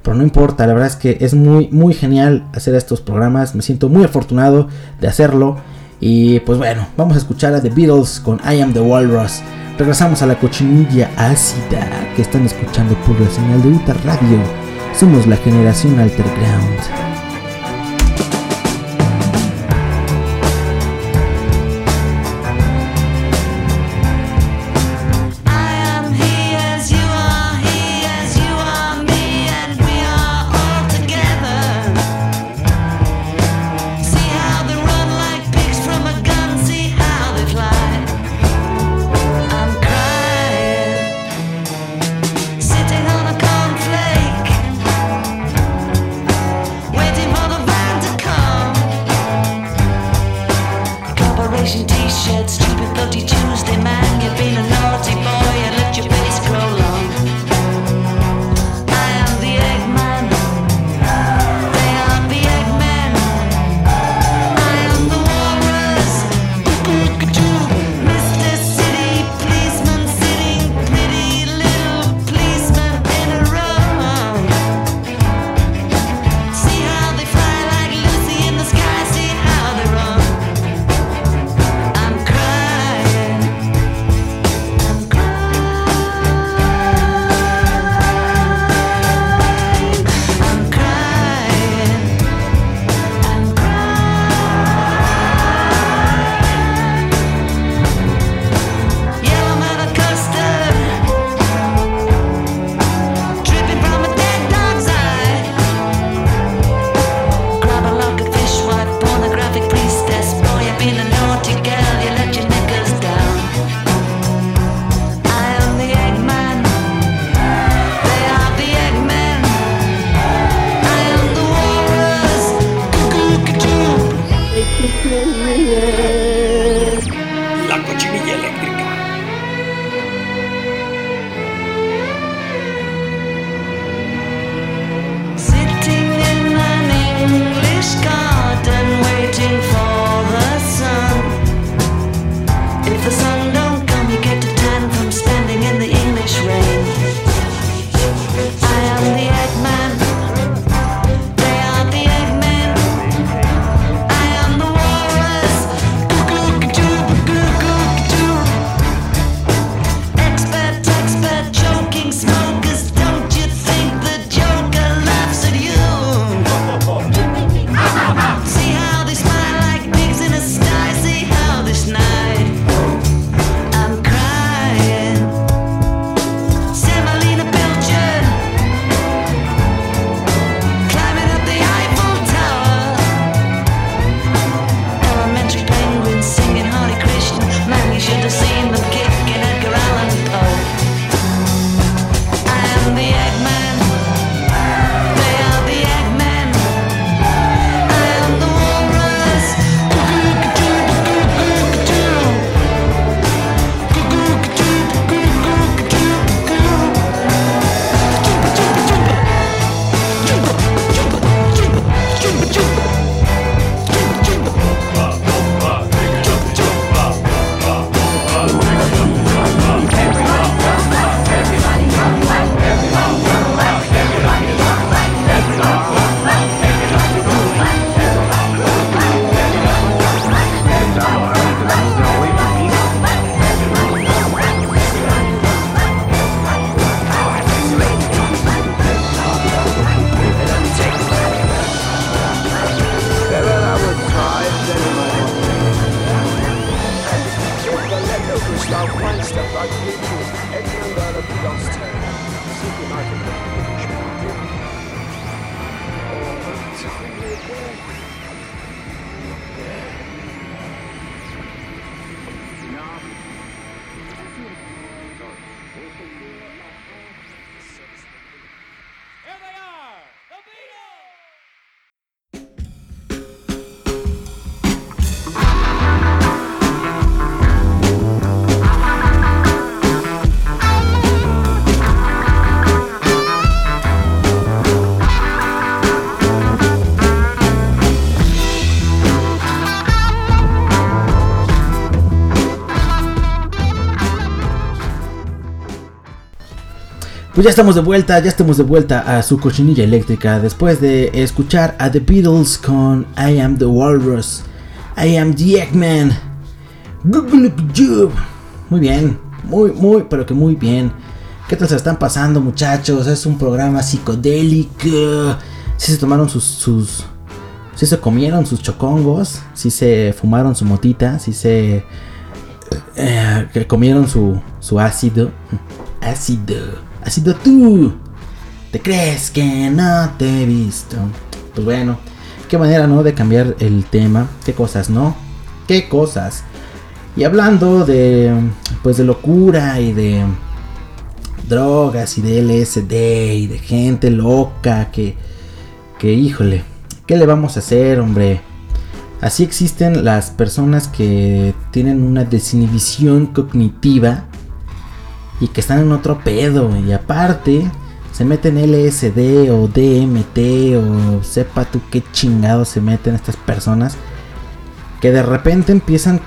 [SPEAKER 7] Pero no importa, la verdad es que es muy, muy genial hacer estos programas. Me siento muy afortunado de hacerlo. Y pues bueno, vamos a escuchar a The Beatles con I Am the Walrus. Regresamos a la cochinilla ácida que están escuchando por la señal de Uta Radio. Somos la generación Alterground.
[SPEAKER 1] Pues ya estamos de vuelta, ya estamos de vuelta a su cochinilla eléctrica después de escuchar a The Beatles con I Am the Walrus, I Am the Eggman. Muy bien, muy, muy, pero que muy bien. ¿Qué tal se están pasando, muchachos? Es un programa psicodélico. Si se tomaron sus, sus, si se comieron sus chocongos, si se fumaron su motita, si se eh, comieron su, su ácido, ácido. Ha sido tú. ¿Te crees que no te he visto? Pues bueno, qué manera, ¿no? De cambiar el tema. Qué cosas, ¿no? Qué cosas. Y hablando de, pues de locura y de drogas y de LSD y de gente loca que, que híjole, ¿qué le vamos a hacer, hombre? Así existen las personas que tienen una desinhibición cognitiva y que están en otro pedo. Y aparte, se meten LSD o DMT o sepa tú qué chingados se meten estas personas. Que de repente empiezan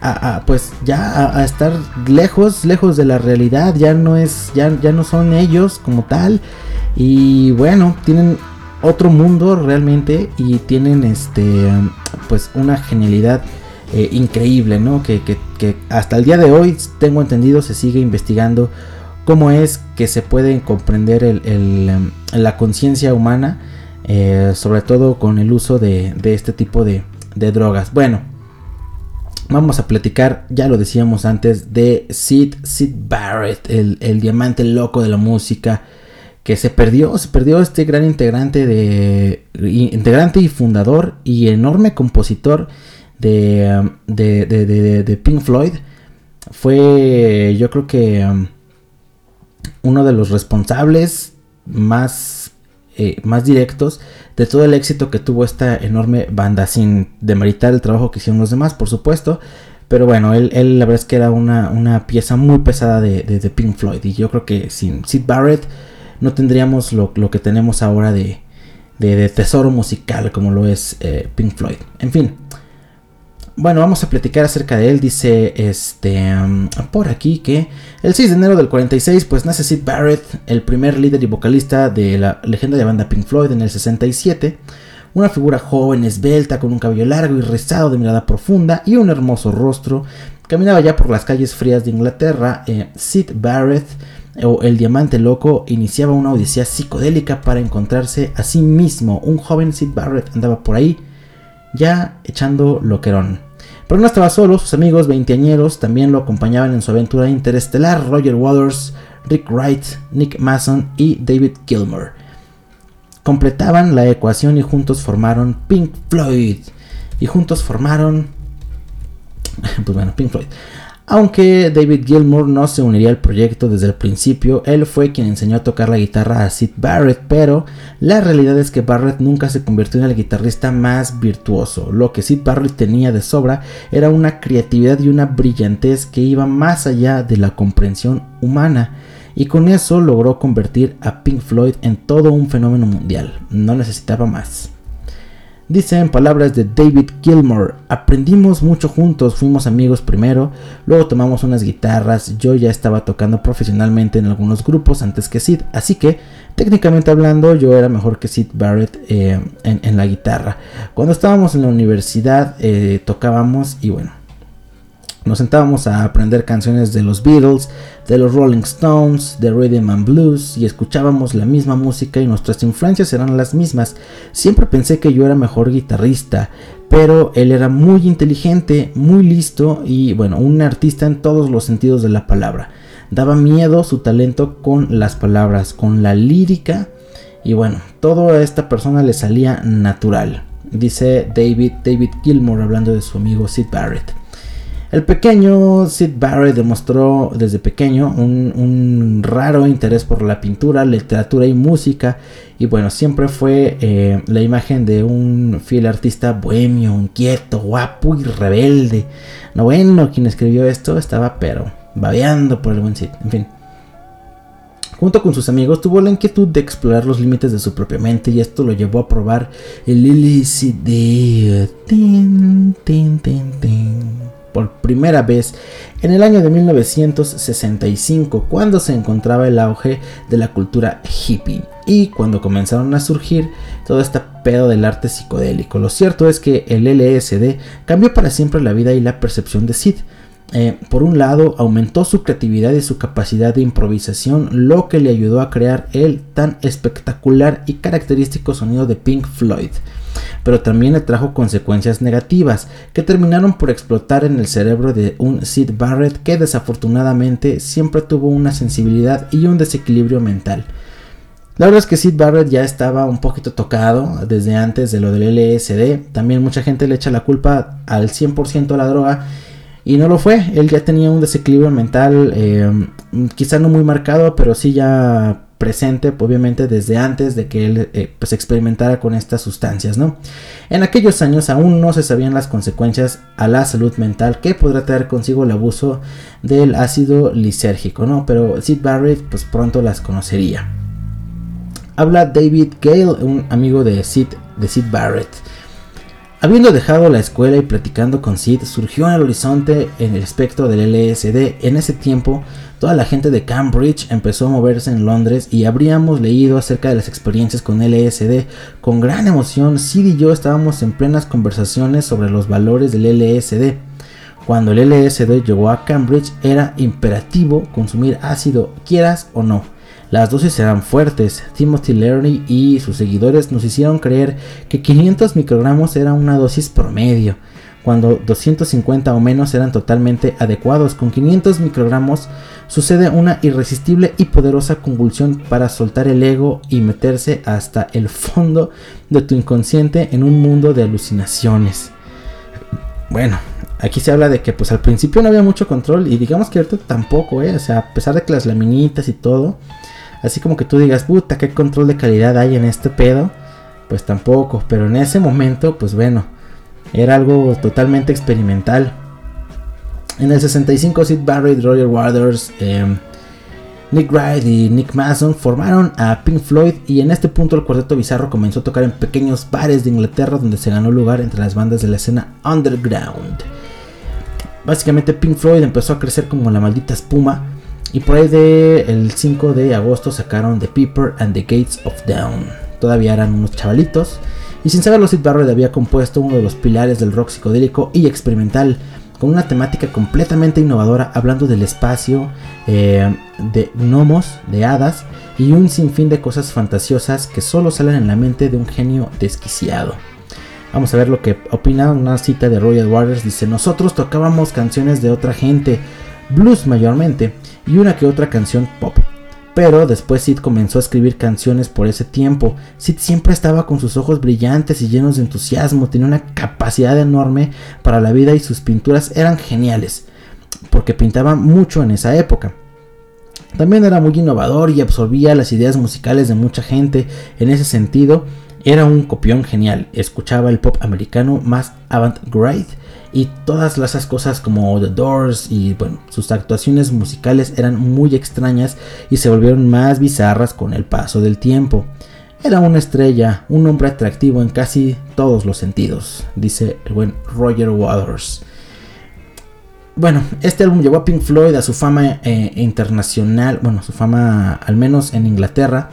[SPEAKER 1] a, pues ya a, estar lejos, lejos de la realidad. Ya no es, ya, ya no son ellos como tal. Y bueno, tienen otro mundo realmente y tienen este pues una genialidad eh, increíble, ¿no? Que, hasta el día de hoy, tengo entendido, se sigue investigando cómo es que se puede comprender em, la conciencia humana, eh, sobre todo con el uso de, este tipo de, drogas. Bueno, vamos a platicar, ya lo decíamos antes, de Sid, Sid Barrett, el, el diamante loco de la música que se perdió, se perdió este gran integrante de integrante y fundador y enorme compositor Um, de, de, de, Pink Floyd fue yo creo que um, uno de los responsables más, eh, más directos de todo el éxito que tuvo esta enorme banda, sin demeritar el trabajo que hicieron los demás, por supuesto. Pero bueno, él, la verdad es que era una, pieza muy pesada de, de, Pink Floyd. Y yo creo que sin Sid Barrett no tendríamos lo, que tenemos ahora de, de, tesoro musical como lo es eh, Pink Floyd. En fin, bueno, vamos a platicar acerca de él. Dice este um, por aquí que el 6 de enero del 46, pues nace Sid Barrett, el primer líder y vocalista de la legendaria banda Pink Floyd en el 67. Una figura joven, esbelta, con un cabello largo y rizado de mirada profunda y un hermoso rostro. Caminaba ya por las calles frías de Inglaterra. Eh, Sid Barrett, o el diamante loco, iniciaba una odisea psicodélica para encontrarse a sí mismo. Un joven Sid Barrett andaba por ahí, ya echando loquerón. Pero no estaba solo, sus amigos veinteañeros también lo acompañaban en su aventura interestelar, Roger Waters, Rick Wright, Nick Mason y David Gilmour. Completaban la ecuación y juntos formaron Pink Floyd. Y juntos formaron... Pues bueno, Pink Floyd. Aunque David Gilmour no se uniría al proyecto desde el principio, él fue quien enseñó a tocar la guitarra a Sid Barrett, pero la realidad es que Barrett nunca se convirtió en el guitarrista más virtuoso. Lo que Sid Barrett tenía de sobra era una creatividad y una brillantez que iba más allá de la comprensión humana, y con eso logró convertir a Pink Floyd en todo un fenómeno mundial. No necesitaba más. Dice en palabras de David Gilmour, aprendimos mucho juntos, fuimos amigos primero, luego tomamos unas guitarras, yo ya estaba tocando profesionalmente en algunos grupos antes que Sid, así que técnicamente hablando yo era mejor que Sid Barrett eh, en, la guitarra. Cuando estábamos en la universidad eh, tocábamos y bueno, nos sentábamos a aprender canciones de los Beatles, de los Rolling Stones, de Rhythm and Blues y escuchábamos la misma música y nuestras influencias eran las mismas. Siempre pensé que yo era mejor guitarrista, pero él era muy inteligente, muy listo y bueno, un artista en todos los sentidos de la palabra. Daba miedo su talento con las palabras, con la lírica y bueno, todo a esta persona le salía natural. Dice David, David Gilmour hablando de su amigo Sid Barrett. El pequeño Sid Barrett demostró desde pequeño un, raro interés por la pintura, literatura y música. Y bueno, siempre fue eh, la imagen de un fiel artista bohemio, inquieto, guapo y rebelde. No bueno, quien escribió esto estaba pero babeando por el buen Sid. En fin. Junto con sus amigos tuvo la inquietud de explorar los límites de su propia mente y esto lo llevó a probar el LCD. Tin, tin, tin, tin. Por primera vez en el año de 1965, cuando se encontraba el auge de la cultura hippie y cuando comenzaron a surgir todo este pedo del arte psicodélico. Lo cierto es que el LSD cambió para siempre la vida y la percepción de Sid. Eh, por un lado, aumentó su creatividad y su capacidad de improvisación, lo que le ayudó a crear el tan espectacular y característico sonido de Pink Floyd. Pero también le trajo consecuencias negativas que terminaron por explotar en el cerebro de un Sid Barrett que desafortunadamente siempre tuvo una sensibilidad y un desequilibrio mental. La verdad es que Sid Barrett ya estaba un poquito tocado desde antes de lo del LSD. También mucha gente le echa la culpa al 100% a la droga y no lo fue, él ya tenía un desequilibrio mental, eh, quizá no muy marcado, pero sí ya presente, obviamente desde antes de que él eh, pues experimentara con estas sustancias, ¿no? En aquellos años aún no se sabían las consecuencias a la salud mental que podrá traer consigo el abuso del ácido lisérgico, ¿no? Pero Sid Barrett pues pronto las conocería. Habla David Gale, un amigo de Sid, de Sid Barrett. Habiendo dejado la escuela y platicando con Sid, surgió en el horizonte en el espectro del LSD. En ese tiempo, toda la gente de Cambridge empezó a moverse en Londres y habríamos leído acerca de las experiencias con LSD. Con gran emoción, Sid y yo estábamos en plenas conversaciones sobre los valores del LSD. Cuando el LSD llegó a Cambridge, era imperativo consumir ácido, quieras o no. Las dosis eran fuertes. Timothy Leary y sus seguidores nos hicieron creer que 500 microgramos era una dosis promedio, cuando 250 o menos eran totalmente adecuados. Con 500 microgramos sucede una irresistible y poderosa convulsión para soltar el ego y meterse hasta el fondo de tu inconsciente en un mundo de alucinaciones. Bueno, aquí se habla de que pues al principio no había mucho control y digamos que ahorita tampoco, ¿eh? o sea, a pesar de que las laminitas y todo, Así como que tú digas, puta, qué control de calidad hay en este pedo. Pues tampoco, pero en ese momento, pues bueno, era algo totalmente experimental. En el 65, Sid Barrett, Roger Waters, em, Nick Wright y Nick Mason formaron a Pink Floyd y en este punto el cuarteto bizarro comenzó a tocar en pequeños bares de Inglaterra donde se ganó lugar entre las bandas de la escena underground. Básicamente Pink Floyd empezó a crecer como la maldita espuma y por ahí de el 5 de agosto sacaron The Peeper and the Gates of Dawn. Todavía eran unos chavalitos. Y sin saberlo, Sid Barrett había compuesto uno de los pilares del rock psicodélico y experimental, con una temática completamente innovadora, hablando del espacio, eh, de gnomos, de hadas y un sinfín de cosas fantasiosas que solo salen en la mente de un genio desquiciado. Vamos a ver lo que opina una cita de Royal Waters. Dice, nosotros tocábamos canciones de otra gente, blues mayormente, y una que otra canción pop. Pero después Sid comenzó a escribir canciones por ese tiempo. Sid siempre estaba con sus ojos brillantes y llenos de entusiasmo, tenía una capacidad enorme para la vida y sus pinturas eran geniales, porque pintaba mucho en esa época. También era muy innovador y absorbía las ideas musicales de mucha gente. En ese sentido, era un copión genial. Escuchaba el pop americano más avant-garde y todas esas cosas como The Doors y bueno, sus actuaciones musicales eran muy extrañas y se volvieron más bizarras con el paso del tiempo. Era una estrella, un hombre atractivo en casi todos los sentidos, dice el buen Roger Waters. Bueno, este álbum llevó a Pink Floyd a su fama eh, internacional, bueno, su fama al menos en Inglaterra,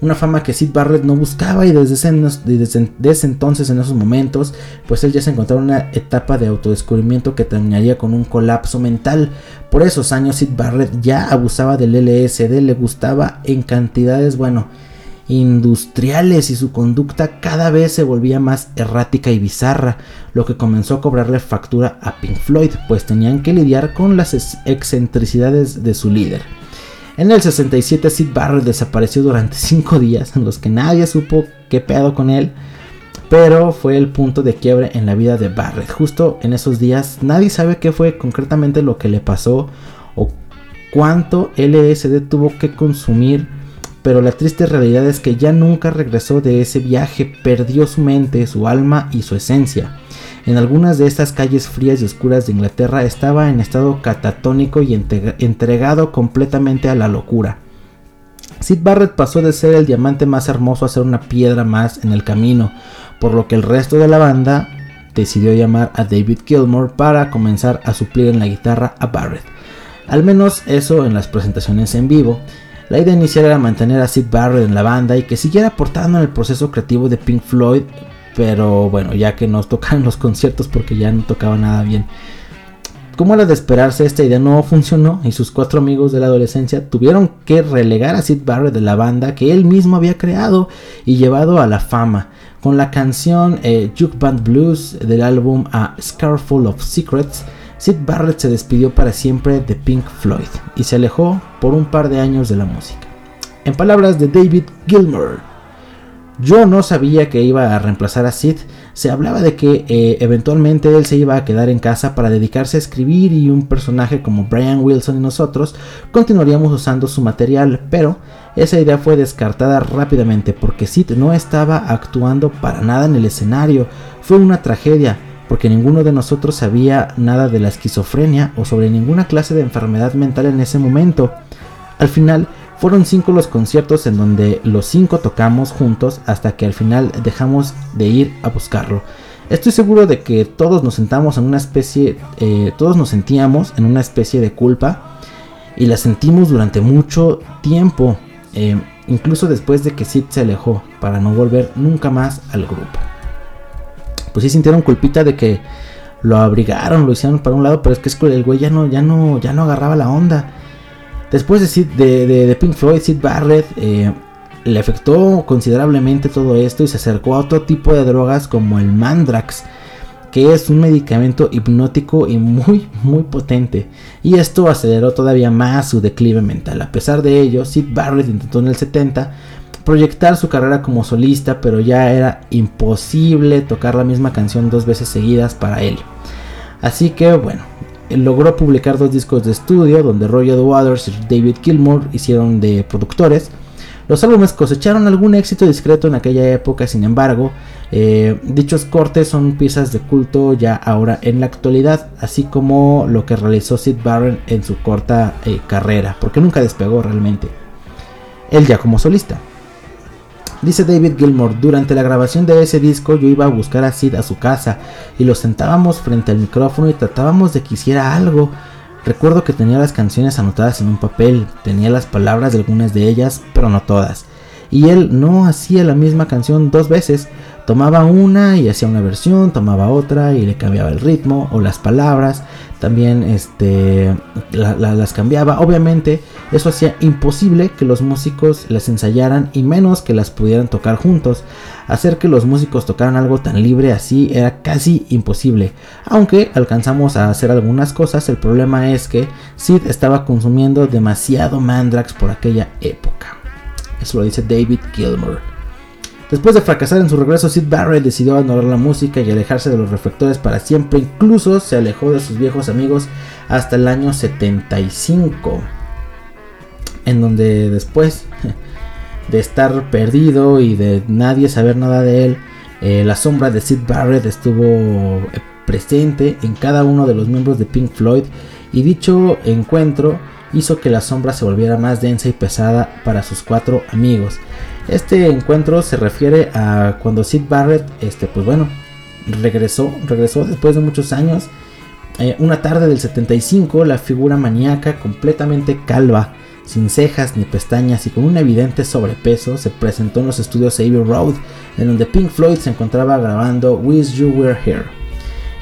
[SPEAKER 1] una fama que Sid Barrett no buscaba y desde ese, entonces, en esos momentos, pues él ya se encontraba en una etapa de autodescubrimiento que terminaría con un colapso mental. Por esos años Sid Barrett ya abusaba del LSD, le gustaba en cantidades, bueno, industriales y su conducta cada vez se volvía más errática y bizarra, lo que comenzó a cobrarle factura a Pink Floyd, pues tenían que lidiar con las excentricidades de su líder. En el 67 Sid Barrett desapareció durante 5 días en los que nadie supo qué pedo con él, pero fue el punto de quiebre en la vida de Barrett. Justo en esos días nadie sabe qué fue concretamente lo que le pasó o cuánto LSD tuvo que consumir, pero la triste realidad es que ya nunca regresó de ese viaje, perdió su mente, su alma y su esencia. En algunas de estas calles frías y oscuras de Inglaterra estaba en estado catatónico y entregado completamente a la locura. Sid Barrett pasó de ser el diamante más hermoso a ser una piedra más en el camino, por lo que el resto de la banda decidió llamar a David Gilmour para comenzar a suplir en la guitarra a Barrett. Al menos eso en las presentaciones en vivo. La idea inicial era mantener a Sid Barrett en la banda y que siguiera aportando en el proceso creativo de Pink Floyd, pero bueno, ya que no tocaban los conciertos porque ya no tocaba nada bien. Como era de esperarse, esta idea no funcionó y sus cuatro amigos de la adolescencia tuvieron que relegar a Sid Barrett de la banda que él mismo había creado y llevado a la fama. Con la canción eh, Juke Band Blues del álbum A Scarful of Secrets, Sid Barrett se despidió para siempre de Pink Floyd y se alejó por un par de años de la música. En palabras de David Gilmour, yo no sabía que iba a reemplazar a Sid. Se hablaba de que eh, eventualmente él se iba a quedar en casa para dedicarse a escribir y un personaje como Brian Wilson y nosotros continuaríamos usando su material, pero esa idea fue descartada rápidamente porque Sid no estaba actuando para nada en el escenario. Fue una tragedia porque ninguno de nosotros sabía nada de la esquizofrenia o sobre ninguna clase de enfermedad mental en ese momento. Al final, fueron cinco los conciertos en donde los cinco tocamos juntos hasta que al final dejamos de ir a buscarlo. Estoy seguro de que todos nos sentamos en una especie, eh, todos nos sentíamos en una especie de culpa y la sentimos durante mucho tiempo, eh, incluso después de que Sid se alejó para no volver nunca más al grupo. Pues sí sintieron culpita de que lo abrigaron, lo hicieron para un lado, pero es que el güey ya no, ya no, ya no agarraba la onda. Después de, de, Pink Floyd, Sid Barrett eh, le afectó considerablemente todo esto y se acercó a otro tipo de drogas como el Mandrax, que es un medicamento hipnótico y muy muy potente. Y esto aceleró todavía más su declive mental. A pesar de ello, Sid Barrett intentó en el 70 proyectar su carrera como solista, pero ya era imposible tocar la misma canción dos veces seguidas para él. Así que bueno, logró publicar dos discos de estudio donde Roger Waters y David Gilmour hicieron de productores. Los álbumes cosecharon algún éxito discreto en aquella época, sin embargo, eh, dichos cortes son piezas de culto ya ahora en la actualidad, así como lo que realizó Sid Barron en su corta eh, carrera, porque nunca despegó realmente. Él ya como solista. Dice David Gilmour, durante la grabación de ese disco yo iba a buscar a Sid a su casa y lo sentábamos frente al micrófono y tratábamos de que hiciera algo. Recuerdo que tenía las canciones anotadas en un papel, tenía las palabras de algunas de ellas, pero no todas. Y él no hacía la misma canción dos veces, tomaba una y hacía una versión, tomaba otra y le cambiaba el ritmo o las palabras, también este, las cambiaba. Obviamente eso hacía imposible que los músicos las ensayaran y menos que las pudieran tocar juntos. Hacer que los músicos tocaran algo tan libre así era casi imposible. Aunque alcanzamos a hacer algunas cosas, el problema es que Sid estaba consumiendo demasiado Mandrax por aquella época. Eso lo dice David Gilmour. Después de fracasar en su regreso, Sid Barrett decidió abandonar la música y alejarse de los reflectores para siempre. Incluso se alejó de sus viejos amigos hasta el año 75. En donde después de estar perdido y de nadie saber nada de él, eh, la sombra de Sid Barrett estuvo eh, presente en cada uno de los miembros de Pink Floyd y dicho encuentro hizo que la sombra se volviera más densa y pesada para sus cuatro amigos. Este encuentro se refiere a cuando Sid Barrett, este, pues bueno, regresó, regresó después de muchos años. Eh, una tarde del 75, la figura maníaca, completamente calva, sin cejas ni pestañas y con un evidente sobrepeso, se presentó en los estudios Abbey Road, en donde Pink Floyd se encontraba grabando Wish You Were Here.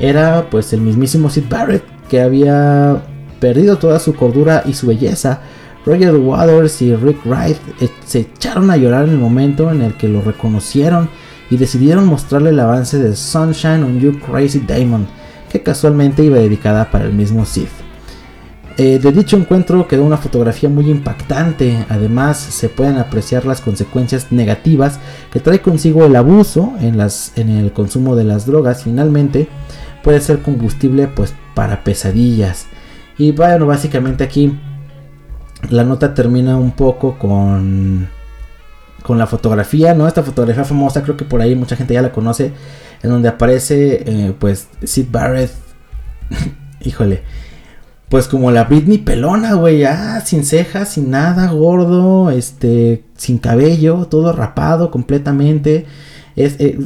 [SPEAKER 1] Era pues el mismísimo Sid Barrett que había perdido toda su cordura y su belleza Roger Waters y Rick Wright eh, se echaron a llorar en el momento en el que lo reconocieron y decidieron mostrarle el avance de Sunshine on You Crazy Diamond, que casualmente iba dedicada para el mismo Sid. Eh, de dicho encuentro quedó una fotografía muy impactante, además se pueden apreciar las consecuencias negativas que trae consigo el abuso en, las, en el consumo de las drogas, finalmente puede ser combustible pues para pesadillas. Y bueno, básicamente aquí la nota termina un poco con con la fotografía, ¿no? Esta fotografía famosa, creo que por ahí mucha gente ya la conoce, en donde aparece, eh, pues, Sid Barrett, híjole, pues como la Britney pelona, güey, ah, sin cejas, sin nada, gordo, este, sin cabello, todo rapado completamente, es, eh,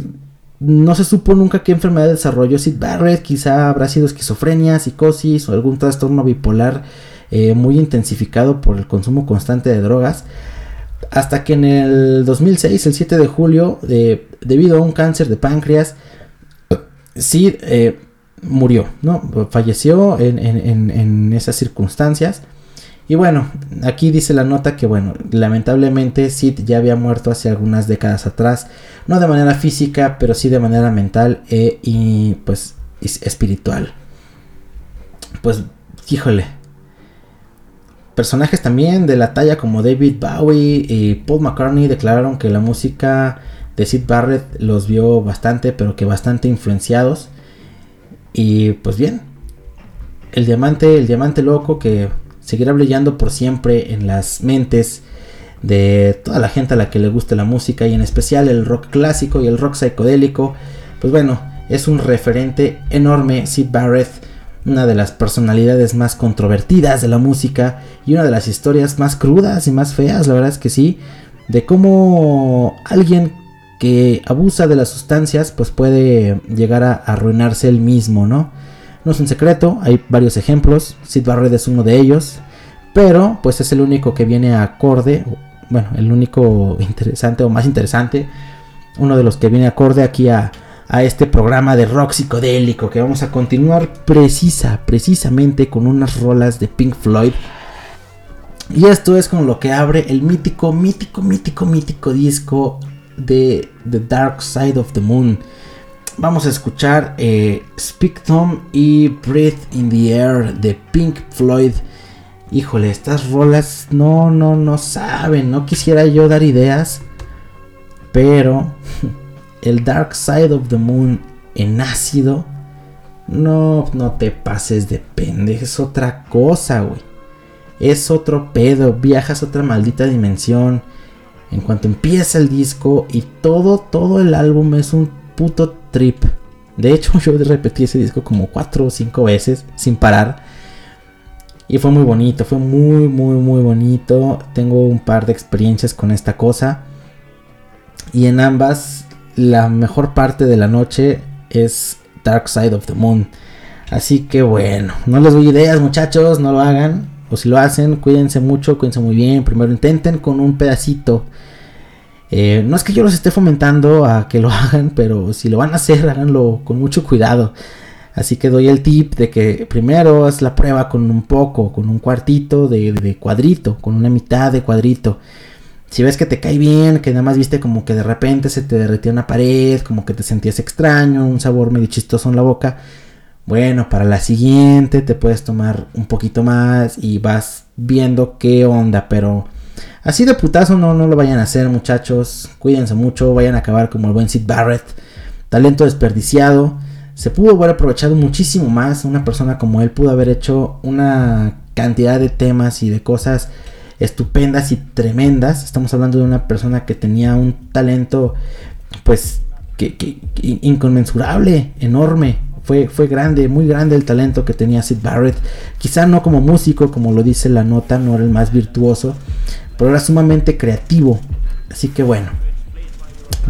[SPEAKER 1] no se supo nunca qué enfermedad desarrolló Sid Barrett, quizá habrá sido esquizofrenia, psicosis o algún trastorno bipolar eh, muy intensificado por el consumo constante de drogas. Hasta que en el 2006, el 7 de julio, eh, debido a un cáncer de páncreas, Sid eh, murió, ¿no? Falleció en, en- en esas circunstancias. Y bueno, aquí dice la nota que, bueno, lamentablemente Sid ya había muerto hace algunas décadas atrás. No de manera física, pero sí de manera mental e, y pues es- espiritual. Pues, híjole. Personajes también de la talla como David Bowie y Paul McCartney declararon que la música de Sid Barrett los vio bastante, pero que bastante influenciados. Y pues bien, el diamante, el diamante loco que seguirá brillando por siempre en las mentes de toda la gente a la que le guste la música y en especial el rock clásico y el rock psicodélico. Pues bueno, es un referente enorme Sid Barrett, una de las personalidades más controvertidas de la música y una de las historias más crudas y más feas, la verdad es que sí, de cómo alguien que abusa de las sustancias pues puede llegar a arruinarse él mismo, ¿no? No es un secreto, hay varios ejemplos, Sid Barrett es uno de ellos, pero pues es el único que viene acorde, bueno, el único interesante o más interesante, uno de los que viene acorde aquí a, a este programa de rock psicodélico que vamos a continuar precisa, precisamente con unas rolas de Pink Floyd. Y esto es con lo que abre el mítico, mítico, mítico, mítico disco de The Dark Side of the Moon. Vamos a escuchar eh, Speak Tom y Breathe in the Air de Pink Floyd. Híjole, estas rolas no, no, no saben. No quisiera yo dar ideas. Pero el Dark Side of the Moon en ácido. No, no te pases de pendejo. Es otra cosa, güey. Es otro pedo. Viajas a otra maldita dimensión. En cuanto empieza el disco y todo, todo el álbum es un puto trip. De hecho, yo repetí ese disco como 4 o 5 veces sin parar. Y fue muy bonito, fue muy, muy, muy bonito. Tengo un par de experiencias con esta cosa. Y en ambas, la mejor parte de la noche es Dark Side of the Moon. Así que bueno, no les doy ideas muchachos, no lo hagan. O si lo hacen, cuídense mucho, cuídense muy bien. Primero intenten con un pedacito. Eh, no es que yo los esté fomentando a que lo hagan, pero si lo van a hacer, háganlo con mucho cuidado. Así que doy el tip de que primero haz la prueba con un poco, con un cuartito de, de cuadrito, con una mitad de cuadrito. Si ves que te cae bien, que nada más viste como que de repente se te derretía una pared, como que te sentías extraño, un sabor medio chistoso en la boca, bueno, para la siguiente te puedes tomar un poquito más y vas viendo qué onda, pero así de putazo no, no lo vayan a hacer muchachos, cuídense mucho, vayan a acabar como el buen Sid Barrett, talento desperdiciado, se pudo haber aprovechado muchísimo más, una persona como él pudo haber hecho una cantidad de temas y de cosas estupendas y tremendas, estamos hablando de una persona que tenía un talento pues que, que- inconmensurable, enorme, fue, fue grande, muy grande el talento que tenía Sid Barrett. Quizá no como músico, como lo dice la nota, no era el más virtuoso, pero era sumamente creativo. Así que bueno,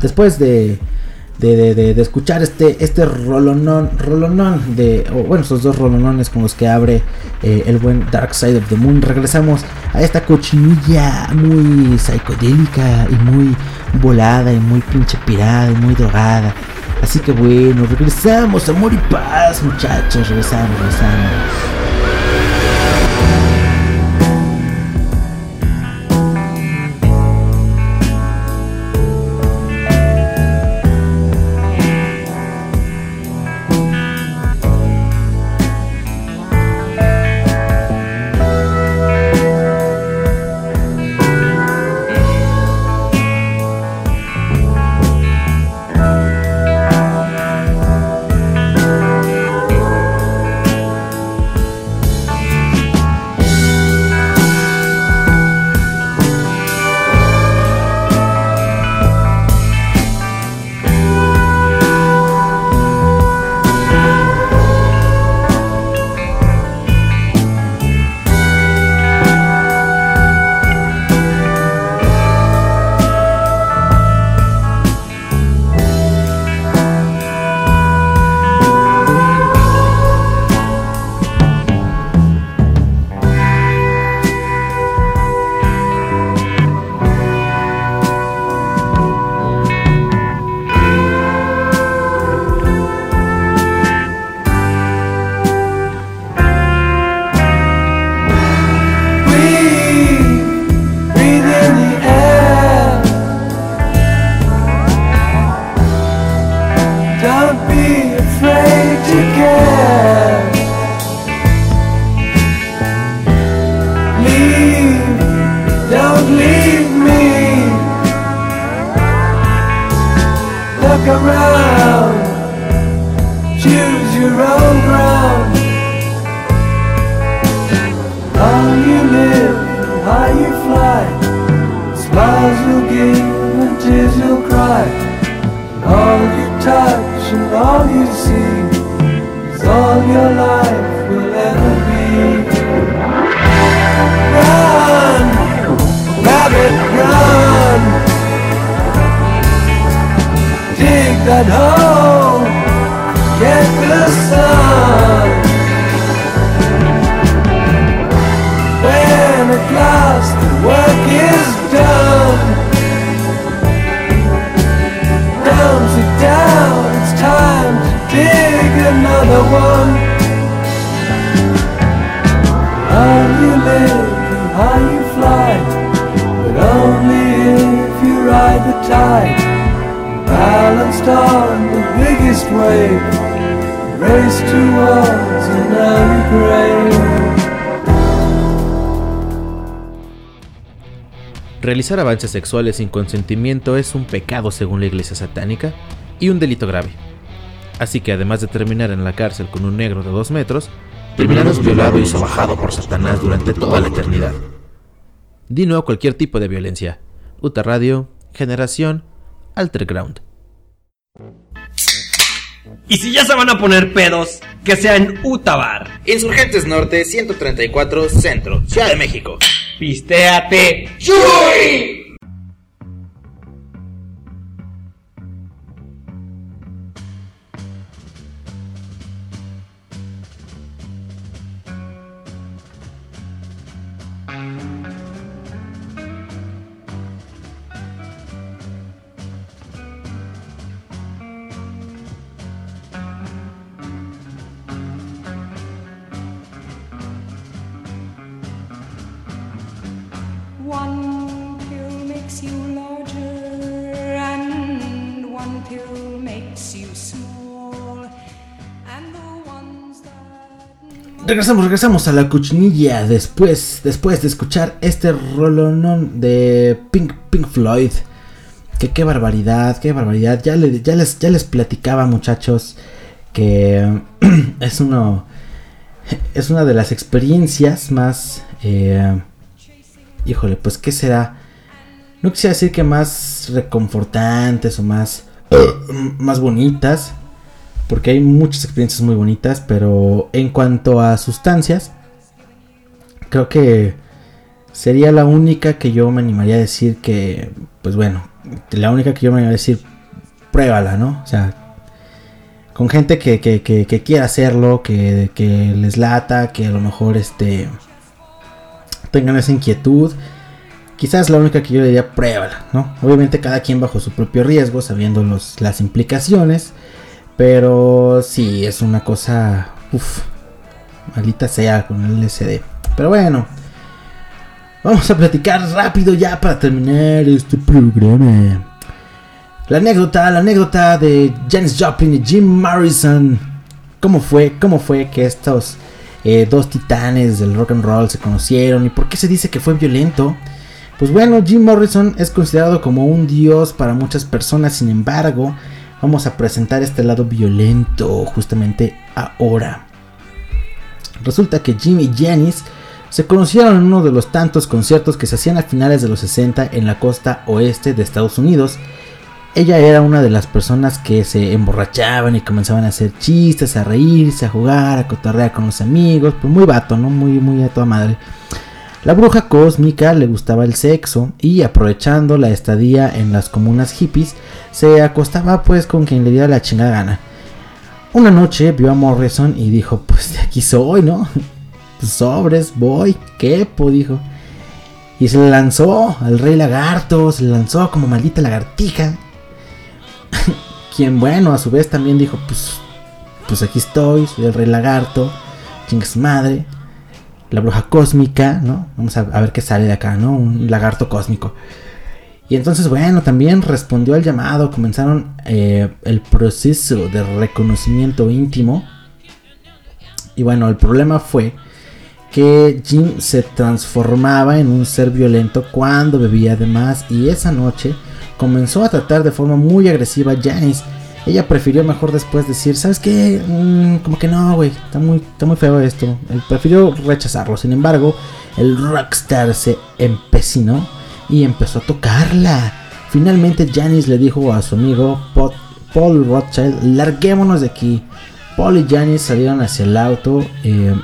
[SPEAKER 1] después de, de, de- de- escuchar este, este rolonón, rolonón de, o bueno, esos dos rolonones con los que abre eh, el buen Dark Side of the Moon, regresamos a esta cochinilla muy psicodélica y muy volada y muy pinche pirada y muy drogada. Así que bueno, regresamos, amor y paz, muchachos, regresamos, regresamos.
[SPEAKER 2] Realizar avances sexuales sin consentimiento es un pecado según la iglesia satánica y un delito grave. Así que además de terminar en la cárcel con un negro de dos metros, terminarás violado y sobajado por Satanás durante toda la eternidad. Di no a cualquier tipo de violencia. Uta Radio, Generación, Alterground.
[SPEAKER 6] Y si ya se van a poner pedos, que sea en Utabar.
[SPEAKER 4] Insurgentes Norte 134 Centro, Ciudad de México.
[SPEAKER 6] Pistéate.
[SPEAKER 8] One
[SPEAKER 1] Regresamos, regresamos a la cochinilla después, después de escuchar este rolonón de Pink, Pink Floyd. Que qué barbaridad, qué barbaridad. Ya, le- ya, les, ya les platicaba muchachos que es uno es una de las experiencias más eh, híjole pues qué será no quisiera decir que más reconfortantes o más más bonitas porque hay muchas experiencias muy bonitas pero en cuanto a sustancias creo que sería la única que yo me animaría a decir que pues bueno la única que yo me animaría a decir pruébala no o sea con gente que, que, que, quiera hacerlo, que, que les lata, que a lo mejor este tengan esa inquietud. Quizás la única que yo le diría pruébala, ¿no? Obviamente cada quien bajo su propio riesgo, sabiendo los, las implicaciones. Pero sí, es una cosa. Uff, maldita sea con el LSD. Pero bueno, vamos a platicar rápido ya para terminar este programa. La anécdota, la anécdota de Janis Joplin y Jim Morrison. ¿Cómo fue? ¿Cómo fue que estos eh, dos titanes del rock and roll se conocieron? ¿Y por qué se dice que fue violento? Pues bueno, Jim Morrison es considerado como un dios para muchas personas, sin embargo, vamos a presentar este lado violento justamente ahora. Resulta que Jim y Janis se conocieron en uno de los tantos conciertos que se hacían a finales de los 60 en la costa oeste de Estados Unidos. Ella era una de las personas que se emborrachaban y comenzaban a hacer chistes, a reírse, a jugar, a cotorrear con los amigos, pues muy vato, ¿no? Muy, muy a toda madre. La bruja cósmica le gustaba el sexo y aprovechando la estadía en las comunas hippies, se acostaba pues con quien le diera la chingada gana. Una noche vio a Morrison y dijo, pues de aquí soy, ¿no? Sobres, voy, quepo, dijo. Y se le lanzó al rey lagarto, se le lanzó como maldita lagartija. Quien bueno, a su vez también dijo, pues, pues aquí estoy, soy el rey lagarto, chinga su madre, la bruja cósmica, ¿no? Vamos a, ver qué sale de acá, ¿no? Un lagarto cósmico. Y entonces, bueno, también respondió al llamado, comenzaron eh, el proceso de reconocimiento íntimo. Y bueno, el problema fue que Jim se transformaba en un ser violento cuando bebía de más y esa noche comenzó a tratar de forma muy agresiva a Janice. Ella prefirió mejor después decir, ¿sabes qué? Mm, como que no, güey, está muy, está muy feo esto. Él prefirió rechazarlo. Sin embargo, el rockstar se empecinó y empezó a tocarla. Finalmente Janis le dijo a su amigo Paul Rothschild, larguémonos de aquí. Paul y Janis salieron hacia el auto, eh,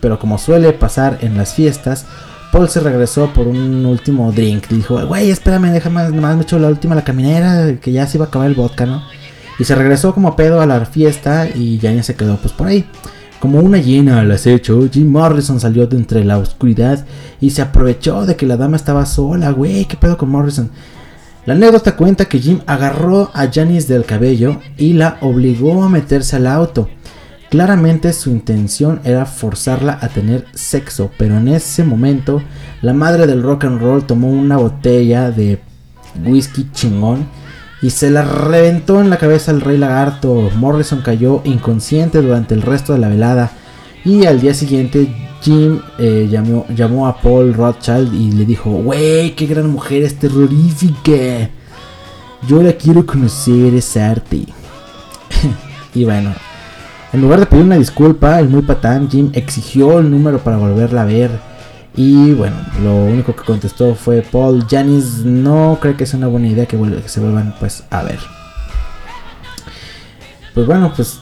[SPEAKER 1] pero como suele pasar en las fiestas, Paul se regresó por un último drink. Dijo, güey, espérame, déjame, nomás me echo la última la caminera, que ya se iba a acabar el vodka, ¿no? Y se regresó como pedo a la fiesta y Janis se quedó pues por ahí. Como una hiena al acecho, Jim Morrison salió de entre la oscuridad y se aprovechó de que la dama estaba sola, güey, ¿qué pedo con Morrison? La anécdota cuenta que Jim agarró a Janice del cabello y la obligó a meterse al auto. Claramente su intención era forzarla a tener sexo, pero en ese momento la madre del rock and roll tomó una botella de whisky chingón y se la reventó en la cabeza al rey lagarto. Morrison cayó inconsciente durante el resto de la velada y al día siguiente Jim eh, llamó, llamó a Paul Rothschild y le dijo, wey, qué gran mujer es terrorífica. Yo la quiero conocer, es arte. y bueno, en lugar de pedir una disculpa, el muy patán Jim exigió el número para volverla a ver. Y bueno, lo único que contestó fue Paul Janis no cree que sea una buena idea que, que se vuelvan pues a ver. Pues bueno, pues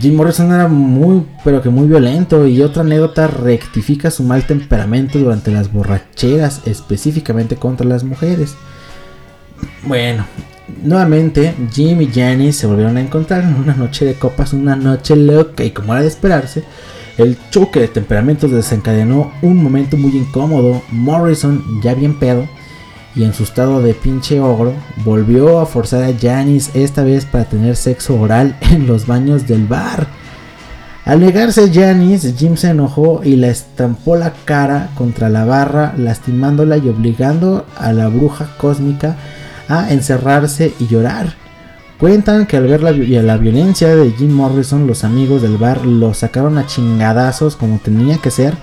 [SPEAKER 1] Jim Morrison era muy, pero que muy violento. Y otra anécdota rectifica su mal temperamento durante las borracheras, específicamente contra las mujeres. Bueno, nuevamente Jim y Janice se volvieron a encontrar en una noche de copas, una noche loca. Y como era de esperarse, el choque de temperamentos desencadenó un momento muy incómodo. Morrison, ya bien pedo, y en su estado de pinche ogro, volvió a forzar a Janice esta vez para tener sexo oral en los baños del bar. Al negarse Janice, Jim se enojó y la estampó la cara contra la barra, lastimándola y obligando a la bruja cósmica a encerrarse y llorar. Cuentan que al ver la, vi- la violencia de Jim Morrison, los amigos del bar lo sacaron a chingadazos como tenía que ser.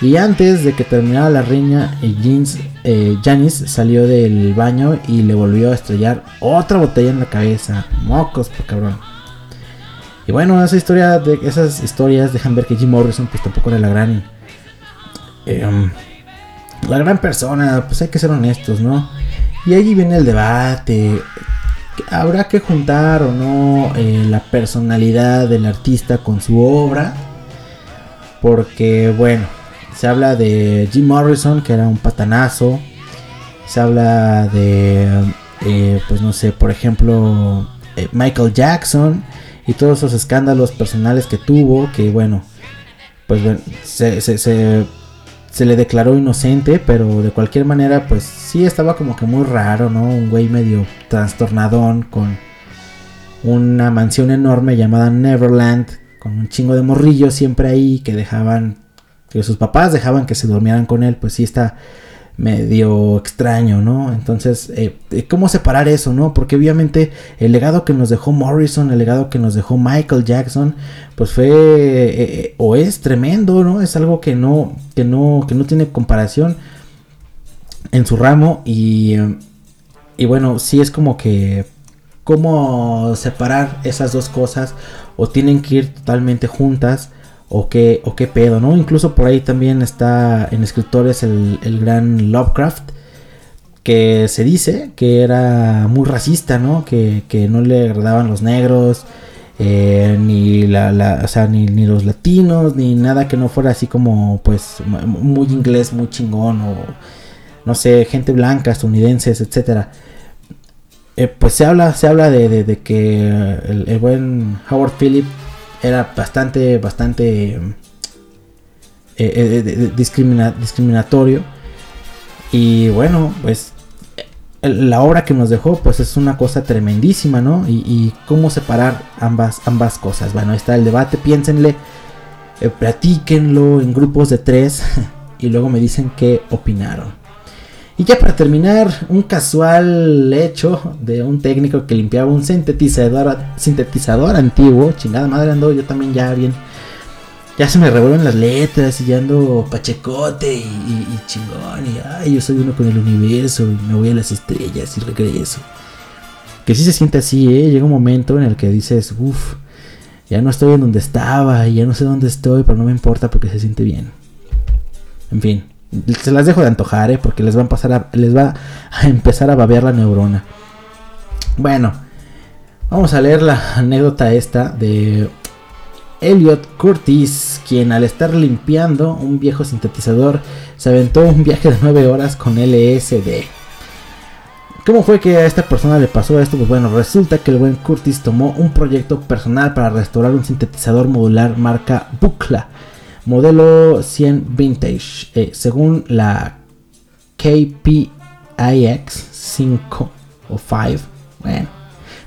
[SPEAKER 1] Y antes de que terminara la riña, Jeans, eh, Janice salió del baño y le volvió a estrellar otra botella en la cabeza. Mocos, por cabrón. Y bueno, esa historia de esas historias dejan ver que Jim Morrison pues tampoco era la gran um, la gran persona, pues hay que ser honestos, ¿no? Y allí viene el debate. ¿Habrá que juntar o no eh, la personalidad del artista con su obra? Porque, bueno, se habla de Jim Morrison, que era un patanazo. Se habla de, eh, pues no sé, por ejemplo, eh, Michael Jackson y todos esos escándalos personales que tuvo. Que, bueno, pues bueno, se, se- se- se le declaró inocente, pero de cualquier manera, pues sí estaba como que muy raro, ¿no? Un güey medio trastornadón con una mansión enorme llamada Neverland, con un chingo de morrillos siempre ahí que dejaban, que sus papás dejaban que se durmieran con él, pues sí está medio extraño, ¿no? Entonces, eh, eh, ¿cómo separar eso, no? Porque obviamente el legado que nos dejó Morrison, el legado que nos dejó Michael Jackson, pues fue eh, o es tremendo, ¿no? Es algo que no, que no, que no tiene comparación en su ramo y, y bueno, sí es como que cómo separar esas dos cosas o tienen que ir totalmente juntas o qué, o qué pedo, ¿no? Incluso por ahí también está en escritores el, el gran Lovecraft, que se dice que era muy racista, ¿no? Que, que no le agradaban los negros, eh, ni, la, la- o sea, ni, ni los latinos, ni nada que no fuera así como, pues, mu- muy inglés, muy chingón, o no sé, gente blanca, estadounidenses, etcétera. Eh, pues se habla, se habla de, de- que el, el buen Howard Phillip era bastante, bastante eh, eh, discriminatorio. Y bueno, pues la obra que nos dejó, pues es una cosa tremendísima, ¿no? Y, y cómo separar ambas, ambas cosas. Bueno, ahí está el debate, piénsenle, eh, platíquenlo en grupos de tres y luego me dicen qué opinaron. Y ya para terminar, un casual hecho de un técnico que limpiaba un sintetizador, sintetizador antiguo. Chingada madre ando yo también ya bien. Ya se me revuelven las letras y ya ando pachecote y, chingón. Y ay, yo soy uno con el universo y me voy a las estrellas y regreso. Que sí se siente así, ¿eh? Llega un momento en el que dices, uff, ya no estoy en donde estaba y ya no sé dónde estoy, pero no me importa porque se siente bien. En fin. Se las dejo de antojar, ¿eh? porque les va a, pasar a, les va a empezar a babear la neurona. Bueno, vamos a leer la anécdota esta de Elliot Curtis, quien al estar limpiando un viejo sintetizador se aventó un viaje de 9 horas con LSD. ¿Cómo fue que a esta persona le pasó esto? Pues bueno, resulta que el buen Curtis tomó un proyecto personal para restaurar un sintetizador modular marca Bucla, modelo 100 Vintage, eh, según la KPIX 5 o 5. Bueno,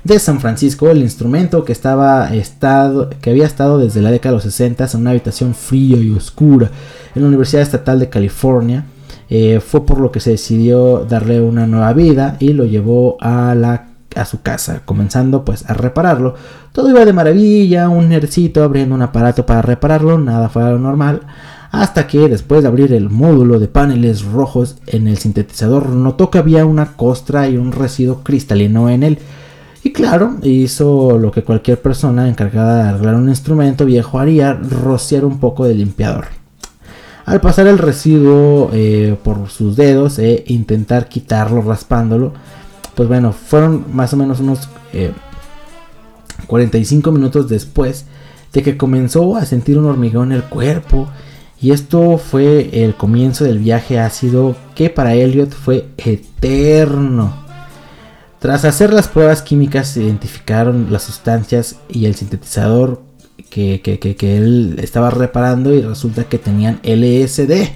[SPEAKER 1] de San Francisco, el instrumento que estaba estado, que había estado desde la década de los 60 en una habitación fría y oscura en la Universidad Estatal de California. eh, fue por lo que se decidió darle una nueva vida y lo llevó a la a su casa, comenzando pues a repararlo. Todo iba de maravilla, un nercito abriendo un aparato para repararlo, nada fue lo normal. Hasta que después de abrir el módulo de paneles rojos en el sintetizador, notó que había una costra y un residuo cristalino en él. Y claro, hizo lo que cualquier persona encargada de arreglar un instrumento viejo haría, rociar un poco de limpiador. Al pasar el residuo eh, por sus dedos e intentar quitarlo raspándolo, pues bueno, fueron más o menos unos eh, 45 minutos después de que comenzó a sentir un hormigón en el cuerpo. Y esto fue el comienzo del viaje ácido que para Elliot fue eterno. Tras hacer las pruebas químicas se identificaron las sustancias y el sintetizador que, que- que- que él estaba reparando y resulta que tenían LSD.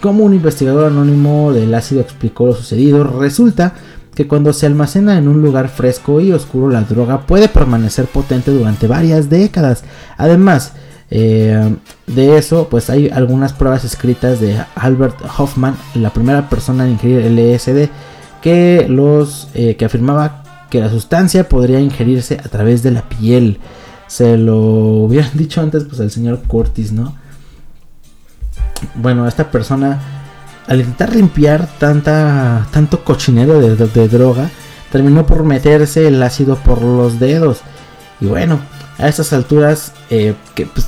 [SPEAKER 1] Como un investigador anónimo del ácido explicó lo sucedido, resulta que cuando se almacena en un lugar fresco y oscuro la droga puede permanecer potente durante varias décadas. Además eh, de eso, pues hay algunas pruebas escritas de Albert Hoffman, la primera persona en ingerir LSD, que los eh, que afirmaba que la sustancia podría ingerirse a través de la piel. Se lo hubieran dicho antes, pues al señor Curtis, ¿no? Bueno, esta persona al intentar limpiar tanta, tanto cochinero de, droga, terminó por meterse el ácido por los dedos. Y bueno, a estas alturas, eh, que, pues,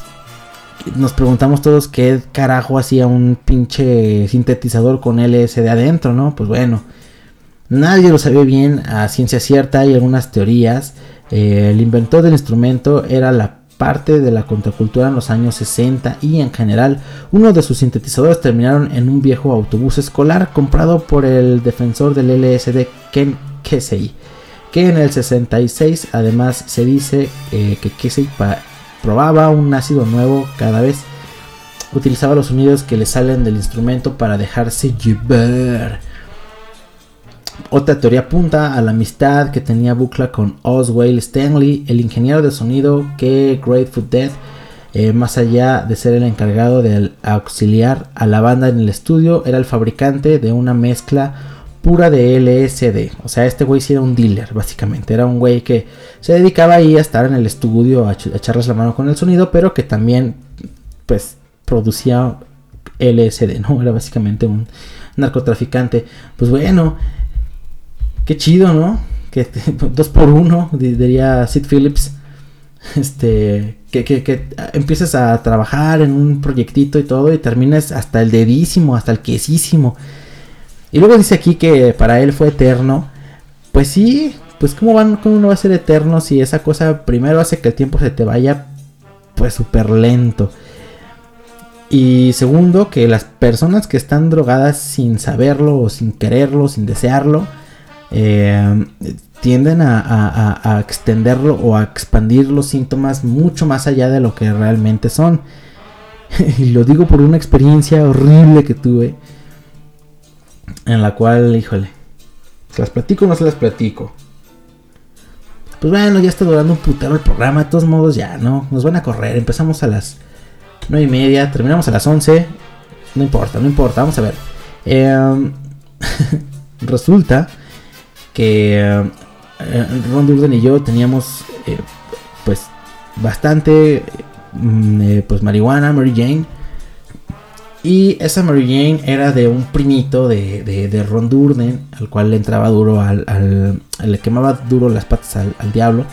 [SPEAKER 1] nos preguntamos todos qué carajo hacía un pinche sintetizador con LSD adentro, ¿no? Pues bueno, nadie lo sabía bien a ciencia cierta, hay algunas teorías. Eh, el inventor del instrumento era la parte de la contracultura en los años 60 y en general uno de sus sintetizadores terminaron en un viejo autobús escolar comprado por el defensor del LSD Ken Kesey que en el 66 además se dice eh, que Kesey probaba un ácido nuevo cada vez utilizaba los sonidos que le salen del instrumento para dejarse llevar otra teoría apunta a la amistad que tenía Bucla con Oswald Stanley, el ingeniero de sonido que Grateful Dead, eh, más allá de ser el encargado de auxiliar a la banda en el estudio, era el fabricante de una mezcla pura de LSD. O sea, este güey sí era un dealer, básicamente. Era un güey que se dedicaba ahí a estar en el estudio, a, a echarles la mano con el sonido, pero que también, pues, producía LSD, ¿no? Era básicamente un narcotraficante. Pues bueno, Qué chido, ¿no? Que dos por uno, di- diría Sid Phillips. Este, que, que, que empieces a trabajar en un proyectito y todo y termines hasta el dedísimo, hasta el quesísimo. Y luego dice aquí que para él fue eterno. Pues sí, pues cómo, van, cómo no va a ser eterno si esa cosa primero hace que el tiempo se te vaya pues súper lento. Y segundo, que las personas que están drogadas sin saberlo o sin quererlo, sin desearlo, eh, tienden a, extenderlo o a expandir los síntomas mucho más allá de lo que realmente son. y lo digo por una experiencia horrible que tuve. En la cual, híjole, ¿se las platico o no se las platico? Pues bueno, ya está durando un putero el programa. De todos modos, ya, ¿no? Nos van a correr. Empezamos a las 9 y media. Terminamos a las 11. No importa, no importa. Vamos a ver. Em, resulta que eh, Ron Durden y yo teníamos eh, pues bastante mm, eh, pues marihuana, Mary Jane. Y esa Mary Jane era de un primito de, de- de Ron Durden, al cual le entraba duro al, al- le quemaba duro las patas al, al diablo.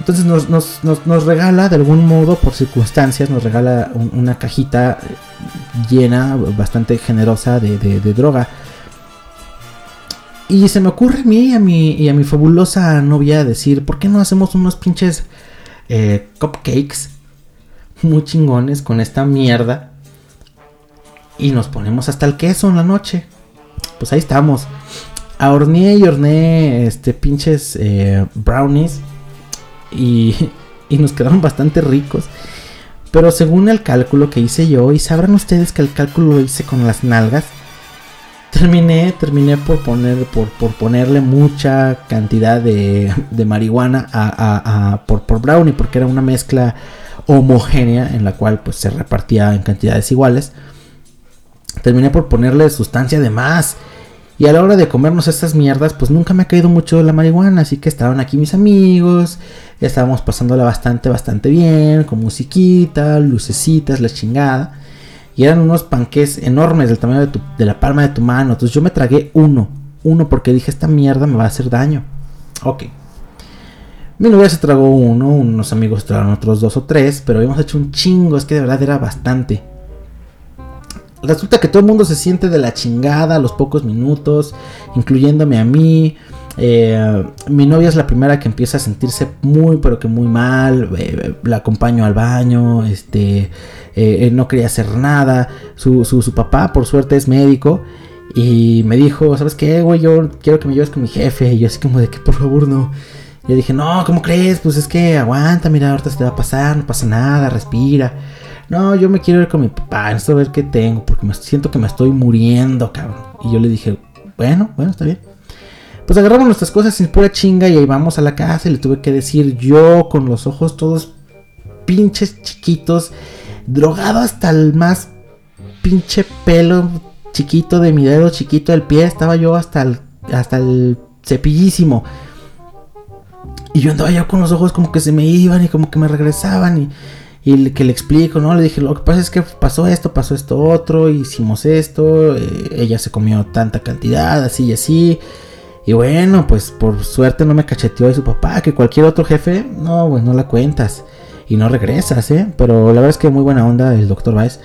[SPEAKER 1] Entonces nos, nos- nos- nos regala de algún modo, por circunstancias, nos regala un- una cajita llena, bastante generosa de- de droga. Y se me ocurre a mí y a mi, y a mi fabulosa novia decir, ¿por qué no hacemos unos pinches eh, cupcakes muy chingones con esta mierda? Y nos ponemos hasta el queso en la noche. Pues ahí estamos. Horneé y horneé este pinches eh, brownies. Y, y nos quedaron bastante ricos. Pero según el cálculo que hice yo, y sabrán ustedes que el cálculo lo hice con las nalgas, terminé, terminé por poner, por, por ponerle mucha cantidad de, de marihuana a, a- a- por, por brownie, porque era una mezcla homogénea en la cual pues se repartía en cantidades iguales. Terminé por ponerle sustancia de más. Y a la hora de comernos estas mierdas, pues nunca me ha caído mucho la marihuana. Así que estaban aquí mis amigos. Estábamos pasándola bastante, bastante bien. Con musiquita, lucecitas, la chingada. Y eran unos panques enormes del tamaño de, tu- de la palma de tu mano. Entonces yo me tragué uno. Uno porque dije, esta mierda me va a hacer daño. Ok. Mi novia se tragó uno. Unos amigos tragaron otros dos o tres. Pero habíamos hecho un chingo. Es que de verdad era bastante. Resulta que todo el mundo se siente de la chingada a los pocos minutos, incluyéndome a mí. Eh, mi novia es la primera que empieza a sentirse muy, pero que muy mal. eh, la acompaño al baño, este, eh, no quería hacer nada. Su, su- papá, por suerte, es médico. Y me dijo, ¿sabes qué, güey? Yo quiero que me lleves con mi jefe. Y yo así como de que, por favor, no. Y yo dije, no, ¿cómo crees? Pues es que aguanta, mira, ahorita se te va a pasar, no pasa nada, respira. No, yo me quiero ir con mi papá, necesito ver qué tengo, porque me siento que me estoy muriendo, cabrón. Y yo le dije, bueno, bueno, está bien. Pues agarramos nuestras cosas sin pura chinga y ahí vamos a la casa y le tuve que decir yo con los ojos todos pinches chiquitos, drogado hasta el más pinche pelo chiquito de mi dedo chiquito del pie, estaba yo hasta el, hasta el cepillísimo. Y yo andaba yo con los ojos como que se me iban y como que me regresaban y, que le explico, ¿no? Le dije, lo que pasa es que pasó esto, pasó esto otro, hicimos esto, eh, ella se comió tanta cantidad, así y así. Y bueno, pues por suerte no me cacheteó de su papá, que cualquier otro jefe, no, pues no la cuentas y no regresas, ¿eh? Pero la verdad es que muy buena onda el doctor Baez.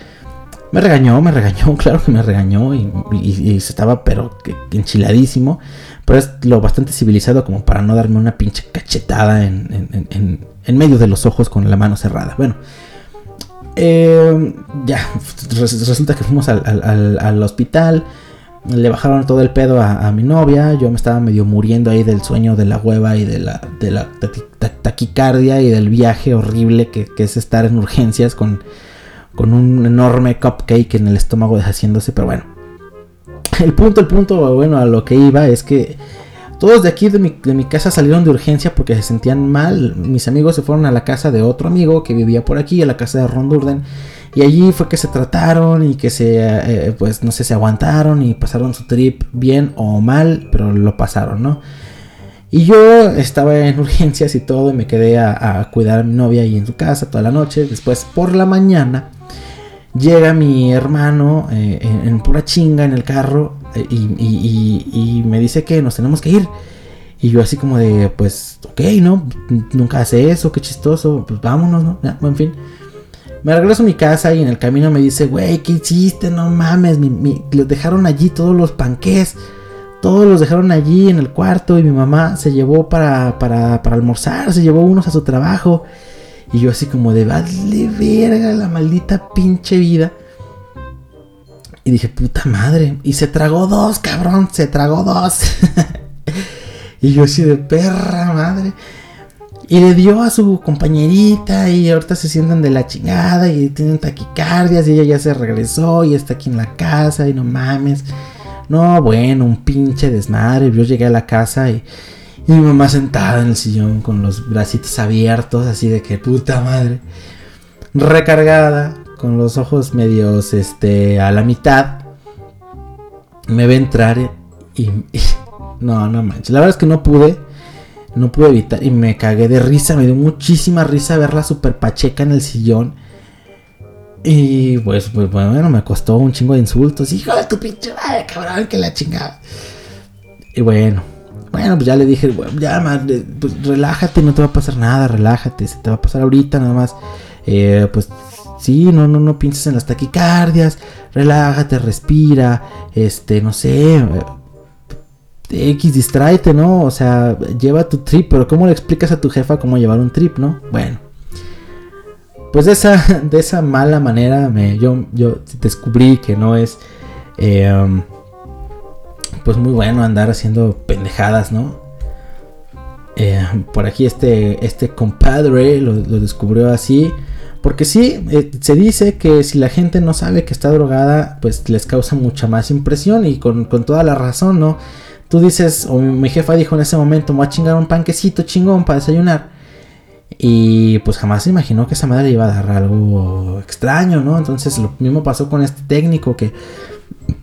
[SPEAKER 1] Me regañó, me regañó, claro que me regañó y, y- y estaba pero que- enchiladísimo. Pero es lo bastante civilizado como para no darme una pinche cachetada en, en- en- en- medio de los ojos con la mano cerrada. Bueno, eh, ya, res- resulta que fuimos al- al- al hospital. Le bajaron todo el pedo a, mi novia. Yo me estaba medio muriendo ahí del sueño de la hueva y de la, de la taqui- ta- taquicardia y del viaje horrible que, que es estar en urgencias con, con un enorme cupcake en el estómago deshaciéndose. Pero bueno, el punto, el punto, bueno, a lo que iba es que todos de aquí de mi, de mi casa salieron de urgencia porque se sentían mal. Mis amigos se fueron a la casa de otro amigo que vivía por aquí, a la casa de Ron Durden. Y allí fue que se trataron y que se, eh, pues no sé, se aguantaron y pasaron su trip bien o mal, pero lo pasaron, ¿no? Y yo estaba en urgencias y todo, y me quedé a, a cuidar a mi novia ahí en su casa toda la noche. Después, por la mañana, llega mi hermano eh, en, pura chinga en el carro eh, y, me dice que nos tenemos que ir. Y yo así como de, pues, ok, ¿no? Nunca hace eso, qué chistoso, pues vámonos, ¿no? En fin. Me regreso a mi casa y en el camino me dice, güey, ¿qué hiciste? No mames, mi- mi- los dejaron allí todos los panqués. Todos los dejaron allí en el cuarto y mi mamá se llevó para, para, para almorzar, se llevó unos a su trabajo. Y yo así como de, vale verga la maldita pinche vida. Y dije, puta madre. Y se tragó dos, cabrón, se tragó dos. y yo así de perra madre. Y le dio a su compañerita y ahorita se sienten de la chingada y tienen taquicardias y ella ya se regresó y está aquí en la casa y no mames. No, bueno, un pinche desmadre. Yo llegué a la casa y, y mi mamá sentada en el sillón con los bracitos abiertos, así de que puta madre. Recargada, con los ojos medios este, a la mitad. Me ve entrar y, No, no manches. La verdad es que no pude. No pude evitar y me cagué de risa. Me dio muchísima risa verla super pacheca en el sillón. Y pues, pues bueno, me costó un chingo de insultos. Hijo de tu pinche madre, cabrón, que la chingada. Y bueno, bueno, pues ya le dije, ya, madre, pues relájate, no te va a pasar nada, relájate, se te va a pasar ahorita nada más. Eh, pues Sí, no, no, no pienses en las taquicardias, relájate, respira, este, no sé, eh, X, distráete, ¿no? O sea, lleva tu trip, pero ¿cómo le explicas a tu jefa cómo llevar un trip, no? Bueno. Pues de esa, de esa mala manera me, yo, yo descubrí que no es eh, pues muy bueno andar haciendo pendejadas, ¿no? Eh, por aquí este, este compadre lo, descubrió así. Porque sí, eh, se dice que si la gente no sabe que está drogada, pues les causa mucha más impresión y con, con toda la razón, ¿no? Tú dices, o mi, jefa dijo en ese momento, me voy a chingar un panquecito chingón para desayunar. Y pues jamás se imaginó que esa madre iba a dar algo extraño, ¿no? Entonces lo mismo pasó con este técnico que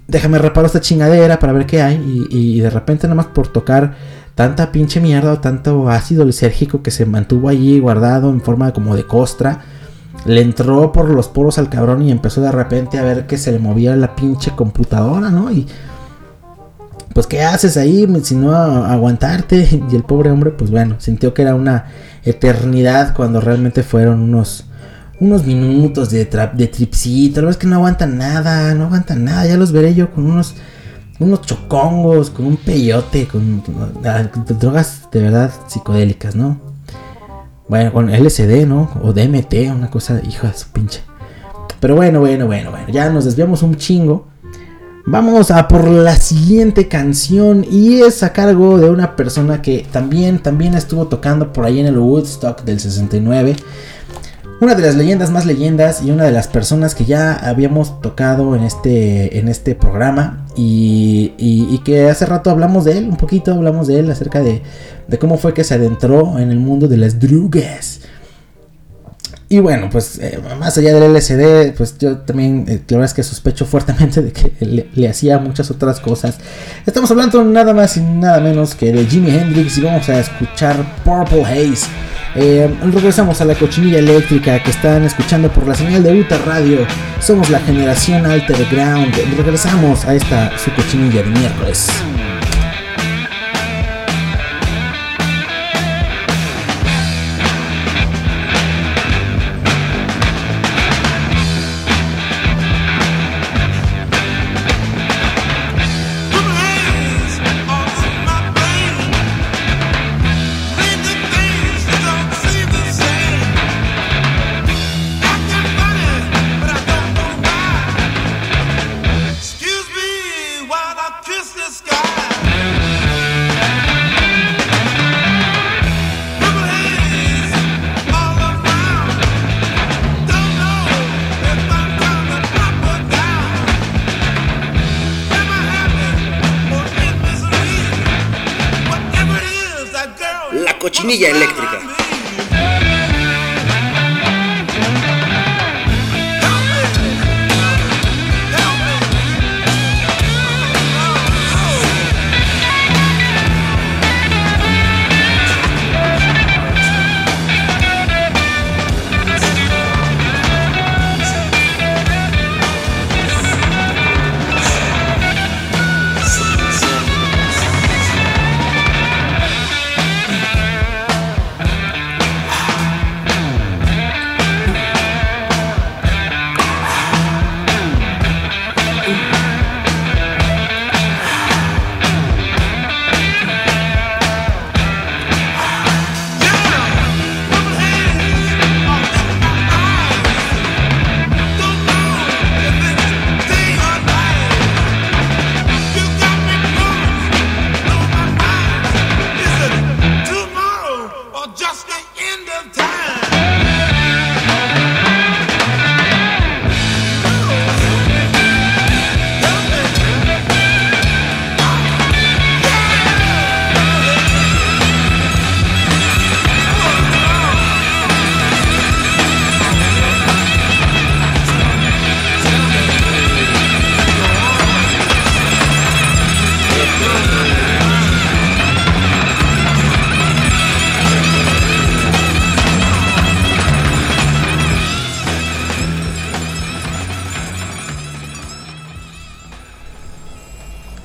[SPEAKER 1] déjame reparo esta chingadera para ver qué hay. Y, de repente nada más por tocar tanta pinche mierda o tanto ácido lisérgico que se mantuvo allí guardado en forma como de costra. Le entró por los poros al cabrón y empezó de repente a ver que se le movía la pinche computadora, ¿no? Y pues ¿qué haces ahí? Si no aguantarte. Y el pobre hombre, pues bueno, sintió que era una eternidad cuando realmente fueron unos unos minutos de, tra- de tripsito. La verdad es que no aguantan nada, no aguantan nada. Ya los veré yo con unos unos chocongos, con un peyote, con ah, drogas de verdad psicodélicas, ¿no? Bueno, con LSD, ¿no? O DMT, una cosa, hija de su pinche. Pero bueno, bueno, bueno, bueno, ya nos desviamos un chingo. Vamos a por la siguiente canción y es a cargo de una persona que también, también estuvo tocando por ahí en el Woodstock del 69. Una de las leyendas más leyendas y una de las personas que ya habíamos tocado en este, en este programa y, y- que hace rato hablamos de él, un poquito hablamos de él acerca de, de cómo fue que se adentró en el mundo de las drogas. Y bueno, pues eh, más allá del LSD, pues yo también, eh, la verdad es que sospecho fuertemente de que le, le hacía muchas otras cosas. Estamos hablando nada más y nada menos que de Jimi Hendrix y vamos a escuchar Purple Haze. Eh, regresamos a la cochinilla eléctrica que están escuchando por la señal de Uta Radio. Somos la generación Alter Ground. Regresamos a esta su cochinilla de miércoles.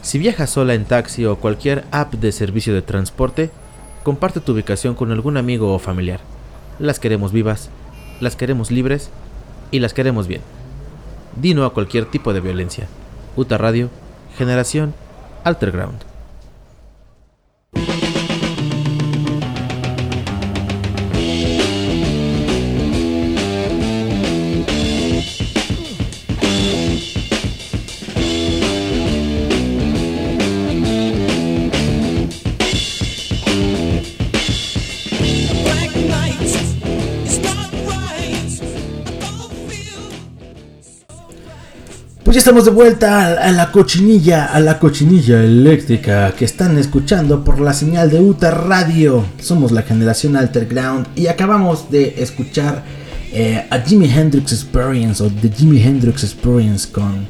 [SPEAKER 2] Si viajas sola en taxi o cualquier app de servicio de transporte, comparte tu ubicación con algún amigo o familiar. Las queremos vivas, las queremos libres y las queremos bien. Dino a cualquier tipo de violencia. UTA Radio, generación Alterground.
[SPEAKER 1] Estamos de vuelta a, la cochinilla, a la cochinilla eléctrica que están escuchando por la señal de UTA Radio. Somos la generación Alterground y acabamos de escuchar eh, a Jimi Hendrix Experience o The Jimi Hendrix Experience con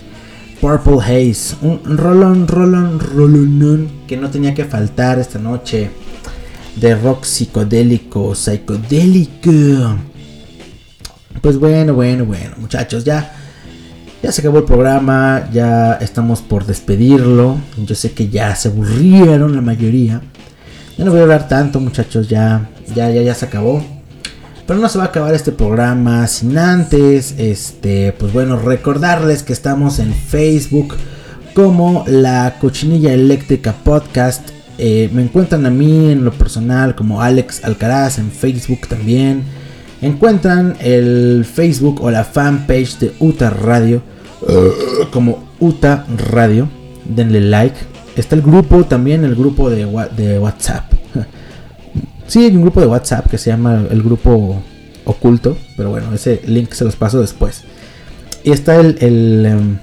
[SPEAKER 1] Purple Haze. Un rolón, rolón, rolonón que no tenía que faltar esta noche de rock psicodélico, psicodélico. Pues bueno, bueno, bueno, muchachos, ya. Ya se acabó el programa, ya estamos por despedirlo. Yo sé que ya se aburrieron la mayoría. Ya no voy a hablar tanto, muchachos, ya, ya, ya, ya se acabó. Pero no se va a acabar este programa sin antes, este, pues bueno, recordarles que estamos en Facebook como la Cochinilla Eléctrica Podcast. Eh, me encuentran a mí en lo personal como Alex Alcaraz en Facebook también. Encuentran el Facebook o la fanpage de UTA Radio eh, como UTA Radio. Denle like. Está el grupo también, el grupo de WhatsApp. Sí, hay un grupo de WhatsApp que se llama el grupo oculto. Pero bueno, ese link se los paso después. Y está el, el, em,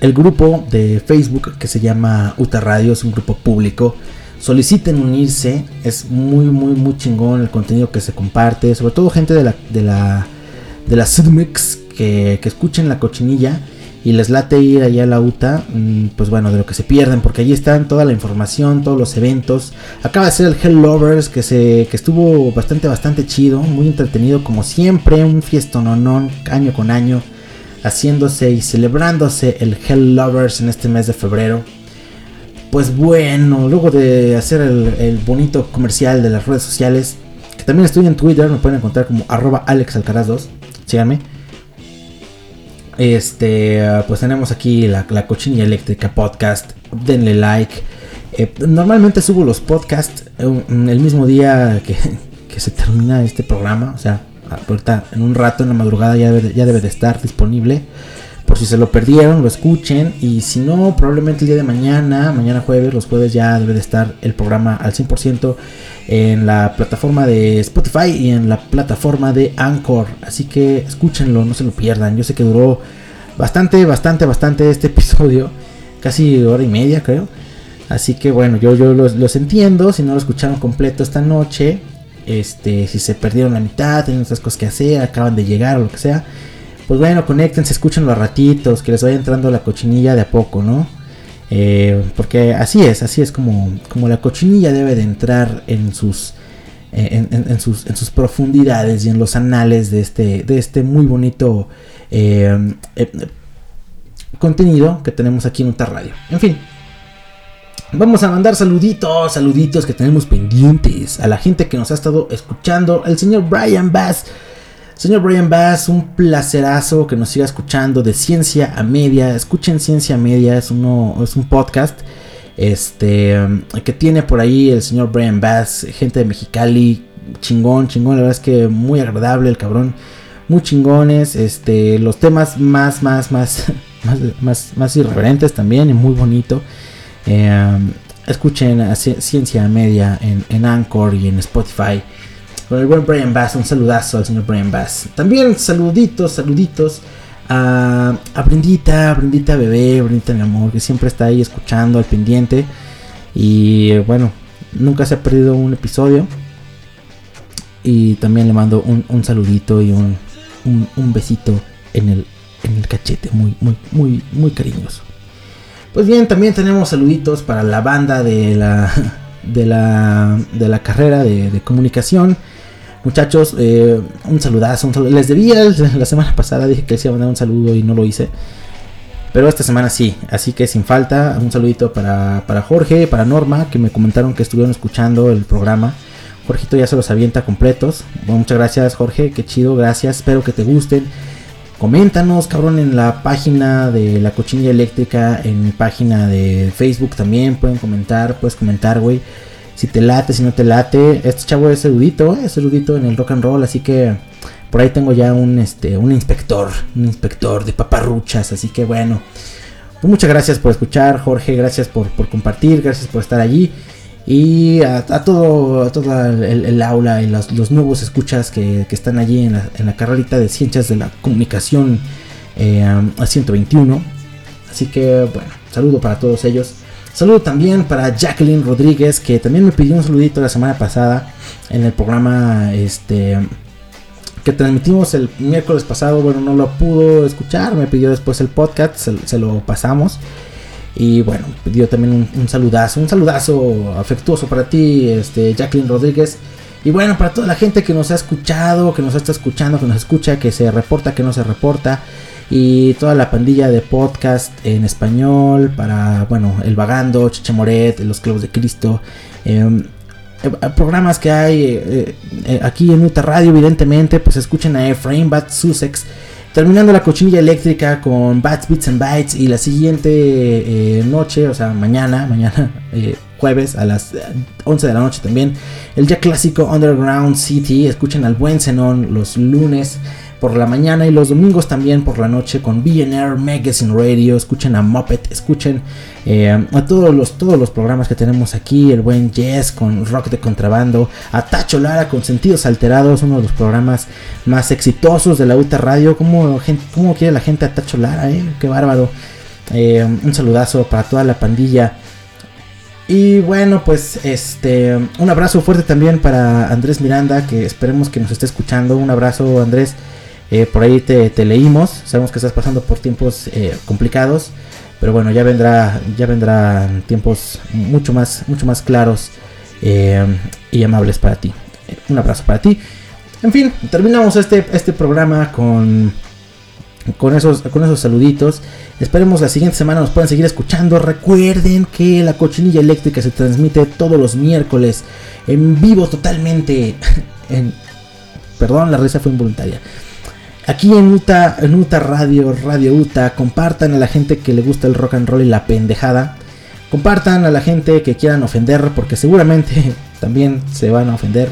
[SPEAKER 1] el grupo de Facebook que se llama UTA Radio. Es un grupo público. Soliciten unirse. Es muy, muy, muy chingón el contenido que se comparte. Sobre todo gente de la, de la, de la que, que escuchen la cochinilla y les late ir allá a la UTA, mm, pues bueno, de lo que se pierden, porque allí están toda la información, todos los eventos. Acaba de ser el Hell Lovers, que, se, que estuvo bastante, bastante chido, muy entretenido, como siempre, un fiestononón año con año, haciéndose y celebrándose el Hell Lovers en este mes de febrero. Pues bueno, luego de hacer el, bonito comercial de las redes sociales, que también estoy en Twitter, me pueden encontrar como arroba alexalcaraz2, síganme. Este, pues tenemos aquí la, la cochinilla eléctrica podcast. Denle like. Eh, normalmente subo los podcasts eh, el mismo día que, se termina este programa. O sea, ahorita en un rato en la madrugada ya debe de estar disponible. Por si se lo perdieron, lo escuchen. Y si no, probablemente el día de mañana, mañana jueves, los jueves ya debe de estar el programa al 100% en la plataforma de Spotify y en la plataforma de Anchor. Así que escúchenlo, no se lo pierdan. Yo sé que duró bastante, bastante, bastante este episodio. Casi hora y media, creo. Así que bueno, yo, yo los, los entiendo. Si no lo escucharon completo esta noche. Este, si se perdieron la mitad, tienen otras cosas que hacer, acaban de llegar o lo que sea. Pues bueno, conéctense, escúchenlo a ratitos, que les vaya entrando la cochinilla de a poco, ¿no? Eh, porque así es, así es como, como la cochinilla debe de entrar en sus, eh, en, sus, en sus profundidades y en los anales de este, de este muy bonito eh, contenido que tenemos aquí en Uta Radio. En fin, vamos a mandar saluditos, saluditos que tenemos pendientes a la gente que nos ha estado escuchando. El señor Brian Bass. Señor Brian Bass, un placerazo que nos siga escuchando de Ciencia a Media. Escuchen Ciencia a Media, es, uno, es un podcast este, que tiene por ahí el señor Brian Bass, gente de Mexicali, chingón, chingón, la verdad es que muy agradable el cabrón, muy chingones, este, los temas más, más, más, más, más, más irreverentes también y muy bonito. Eh, escuchen a Ci- Ciencia Media en, en Anchor y en Spotify. Con el buen Brian Bass, un saludazo al señor Brian Bass. También saluditos, saluditos a, a Brindita, Brindita bebé, Brindita mi amor, que siempre está ahí escuchando al pendiente. Y eh, bueno, nunca se ha perdido un episodio. Y también le mando un, un saludito y un, un, besito en el, en el cachete, muy, muy, muy, muy cariñoso. Pues bien, también tenemos saluditos para la banda de la, de la, de la carrera de comunicación. Muchachos, eh, un saludazo, un saludo. Les debía la semana pasada, dije que les iba a mandar un saludo y no lo hice. Pero esta semana sí, así que sin falta, un saludito para, para Jorge, para Norma, que me comentaron que estuvieron escuchando el programa. Jorgito ya se los avienta completos. Bueno, muchas gracias Jorge, qué chido, gracias, espero que te gusten. Coméntanos, cabrón, en la página de la cochinilla eléctrica, en mi página de Facebook también pueden comentar, puedes comentar, güey. Si te late, si no te late. Este chavo es erudito, eh, es erudito en el rock and roll, así que por ahí tengo ya un, este, un inspector, un inspector de paparruchas, así que bueno. Pues muchas gracias por escuchar, Jorge, gracias por, por compartir, gracias por estar allí. Y a, todo, a todo el, aula y los, los nuevos escuchas que, que están allí en la, en la carrerita de ciencias de la comunicación eh, a 121. Así que bueno, saludo para todos ellos. Saludo también para Jacqueline Rodríguez, que también me pidió un saludito la semana pasada en el programa este que transmitimos el miércoles pasado. Bueno, no lo pudo escuchar, me pidió después el podcast, se, lo pasamos. Y bueno, pidió también un, un, saludazo, un saludazo afectuoso para ti, este, Jacqueline Rodríguez. Y bueno, para toda la gente que nos ha escuchado, que nos está escuchando, que nos escucha, que se reporta, que no se reporta. Y toda la pandilla de podcast en español, para, bueno, El Vagando, Chicha Moret, Los Clavos de Cristo. Eh, programas que hay eh, eh, aquí en Utah Radio, evidentemente, pues escuchen a Efraín Bat Sussex. Terminando la cochinilla eléctrica con Bats, Bits and Bytes. Y la siguiente eh, noche, o sea, mañana, mañana, eh, jueves a las 11 de la noche también. El ya clásico Underground City. Escuchen al buen Zenon los lunes por la mañana y los domingos también por la noche con BNR Magazine Radio. Escuchen a Muppet, escuchen eh, a todos los, todos los programas que tenemos aquí. El buen Jess con Rock de Contrabando. A Tacho Lara con Sentidos Alterados, uno de los programas más exitosos de la UTA Radio. ¿Cómo, gente, cómo quiere la gente a Tacho Lara? Eh? Qué bárbaro. Eh, un saludazo para toda la pandilla. Y bueno, pues este un abrazo fuerte también para Andrés Miranda, que esperemos que nos esté escuchando. Un abrazo, Andrés. Eh, por ahí te, leímos. Sabemos que estás pasando por tiempos eh, complicados. Pero bueno, ya vendrá. Ya vendrán tiempos mucho más, mucho más claros eh, y amables para ti. Un abrazo para ti. En fin, terminamos este, este programa con. Con esos, con esos saluditos. Esperemos la siguiente semana nos puedan seguir escuchando. Recuerden que la cochinilla eléctrica se transmite todos los miércoles en vivo totalmente. En, perdón, la risa fue involuntaria. Aquí en Uta, en Uta Radio, Radio Uta, compartan a la gente que le gusta el rock and roll y la pendejada. Compartan a la gente que quieran ofender, porque seguramente también se van a ofender.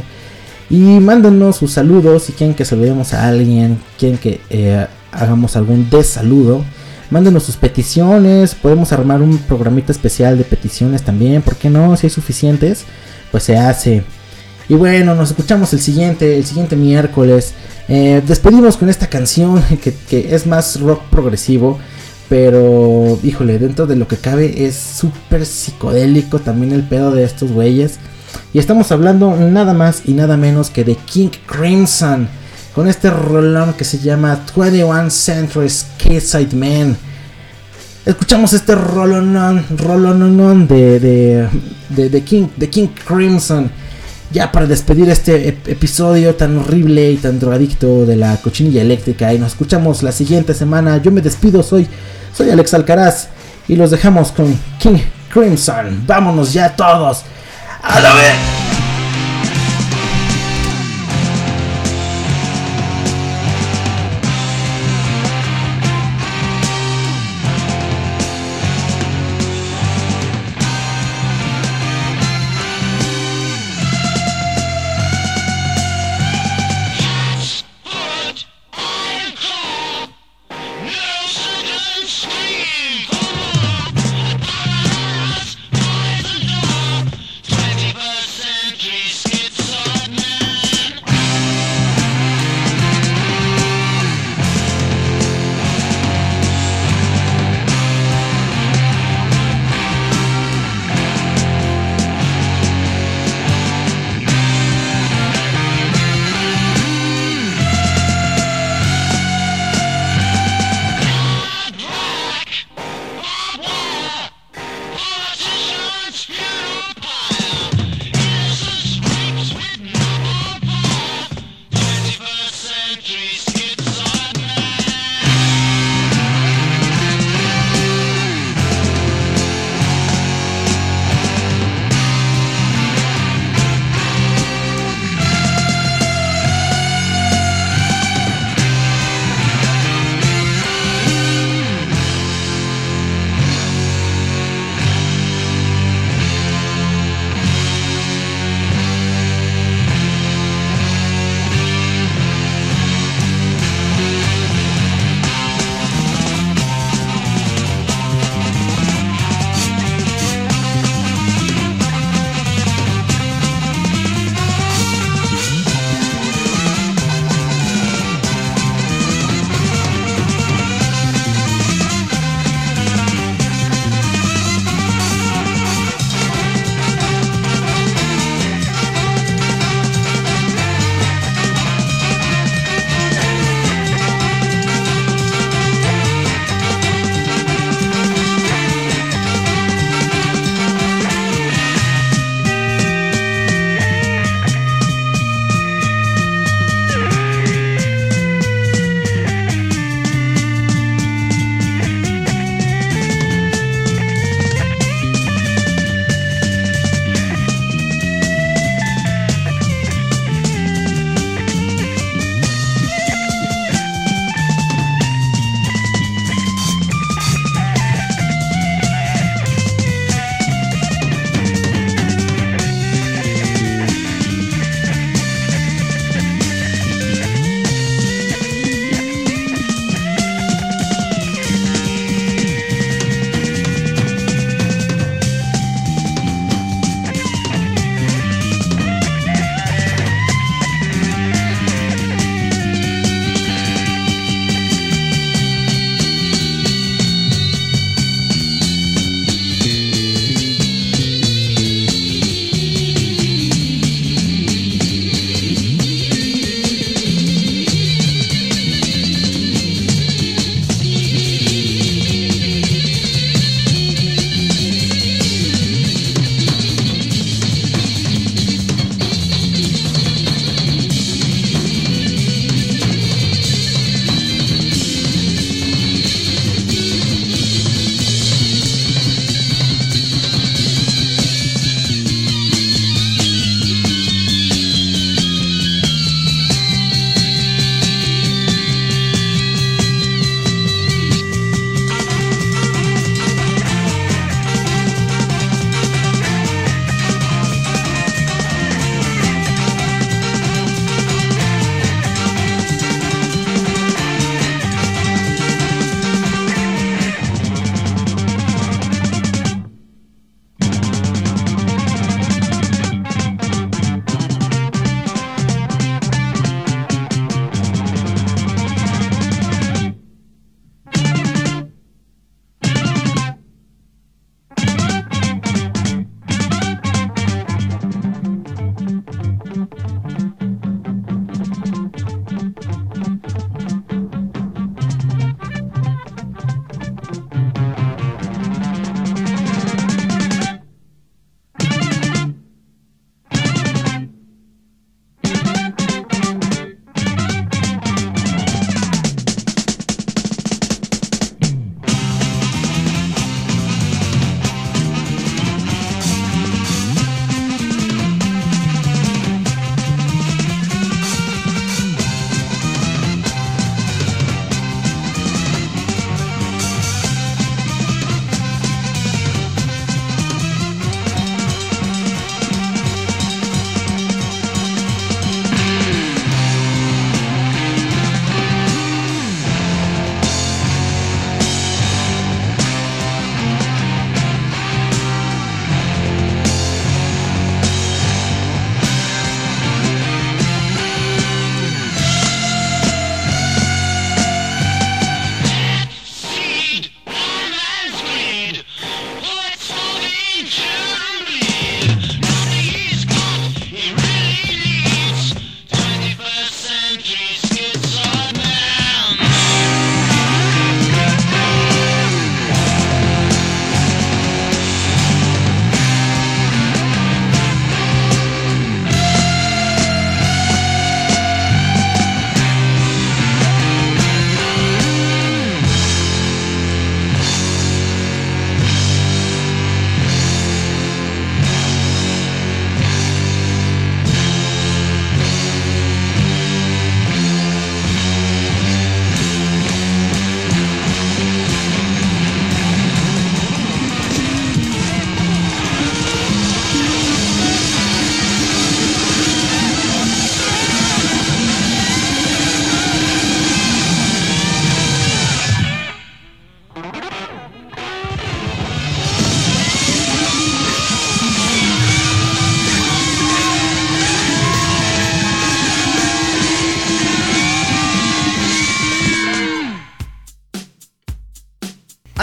[SPEAKER 1] Y mándenos sus saludos si quieren que saludemos a alguien, quieren que eh, hagamos algún desaludo. Mándenos sus peticiones, podemos armar un programita especial de peticiones también, ¿por qué no? Si hay suficientes, pues se hace. Y bueno, nos escuchamos el siguiente, el siguiente miércoles. Eh, despedimos con esta canción que, que, es más rock progresivo. Pero, híjole, dentro de lo que cabe es súper psicodélico también el pedo de estos güeyes. Y estamos hablando nada más y nada menos que de King Crimson. Con este rolón que se llama 21 Century Side Man. Escuchamos este rolonón, rolonón de, de, de, de, King, de King Crimson ya para despedir este ep episodio tan horrible y tan drogadicto de la cochinilla eléctrica y nos escuchamos la siguiente semana. Yo me despido, soy soy Alex Alcaraz y los dejamos con King Crimson. Vámonos ya todos. A la vez.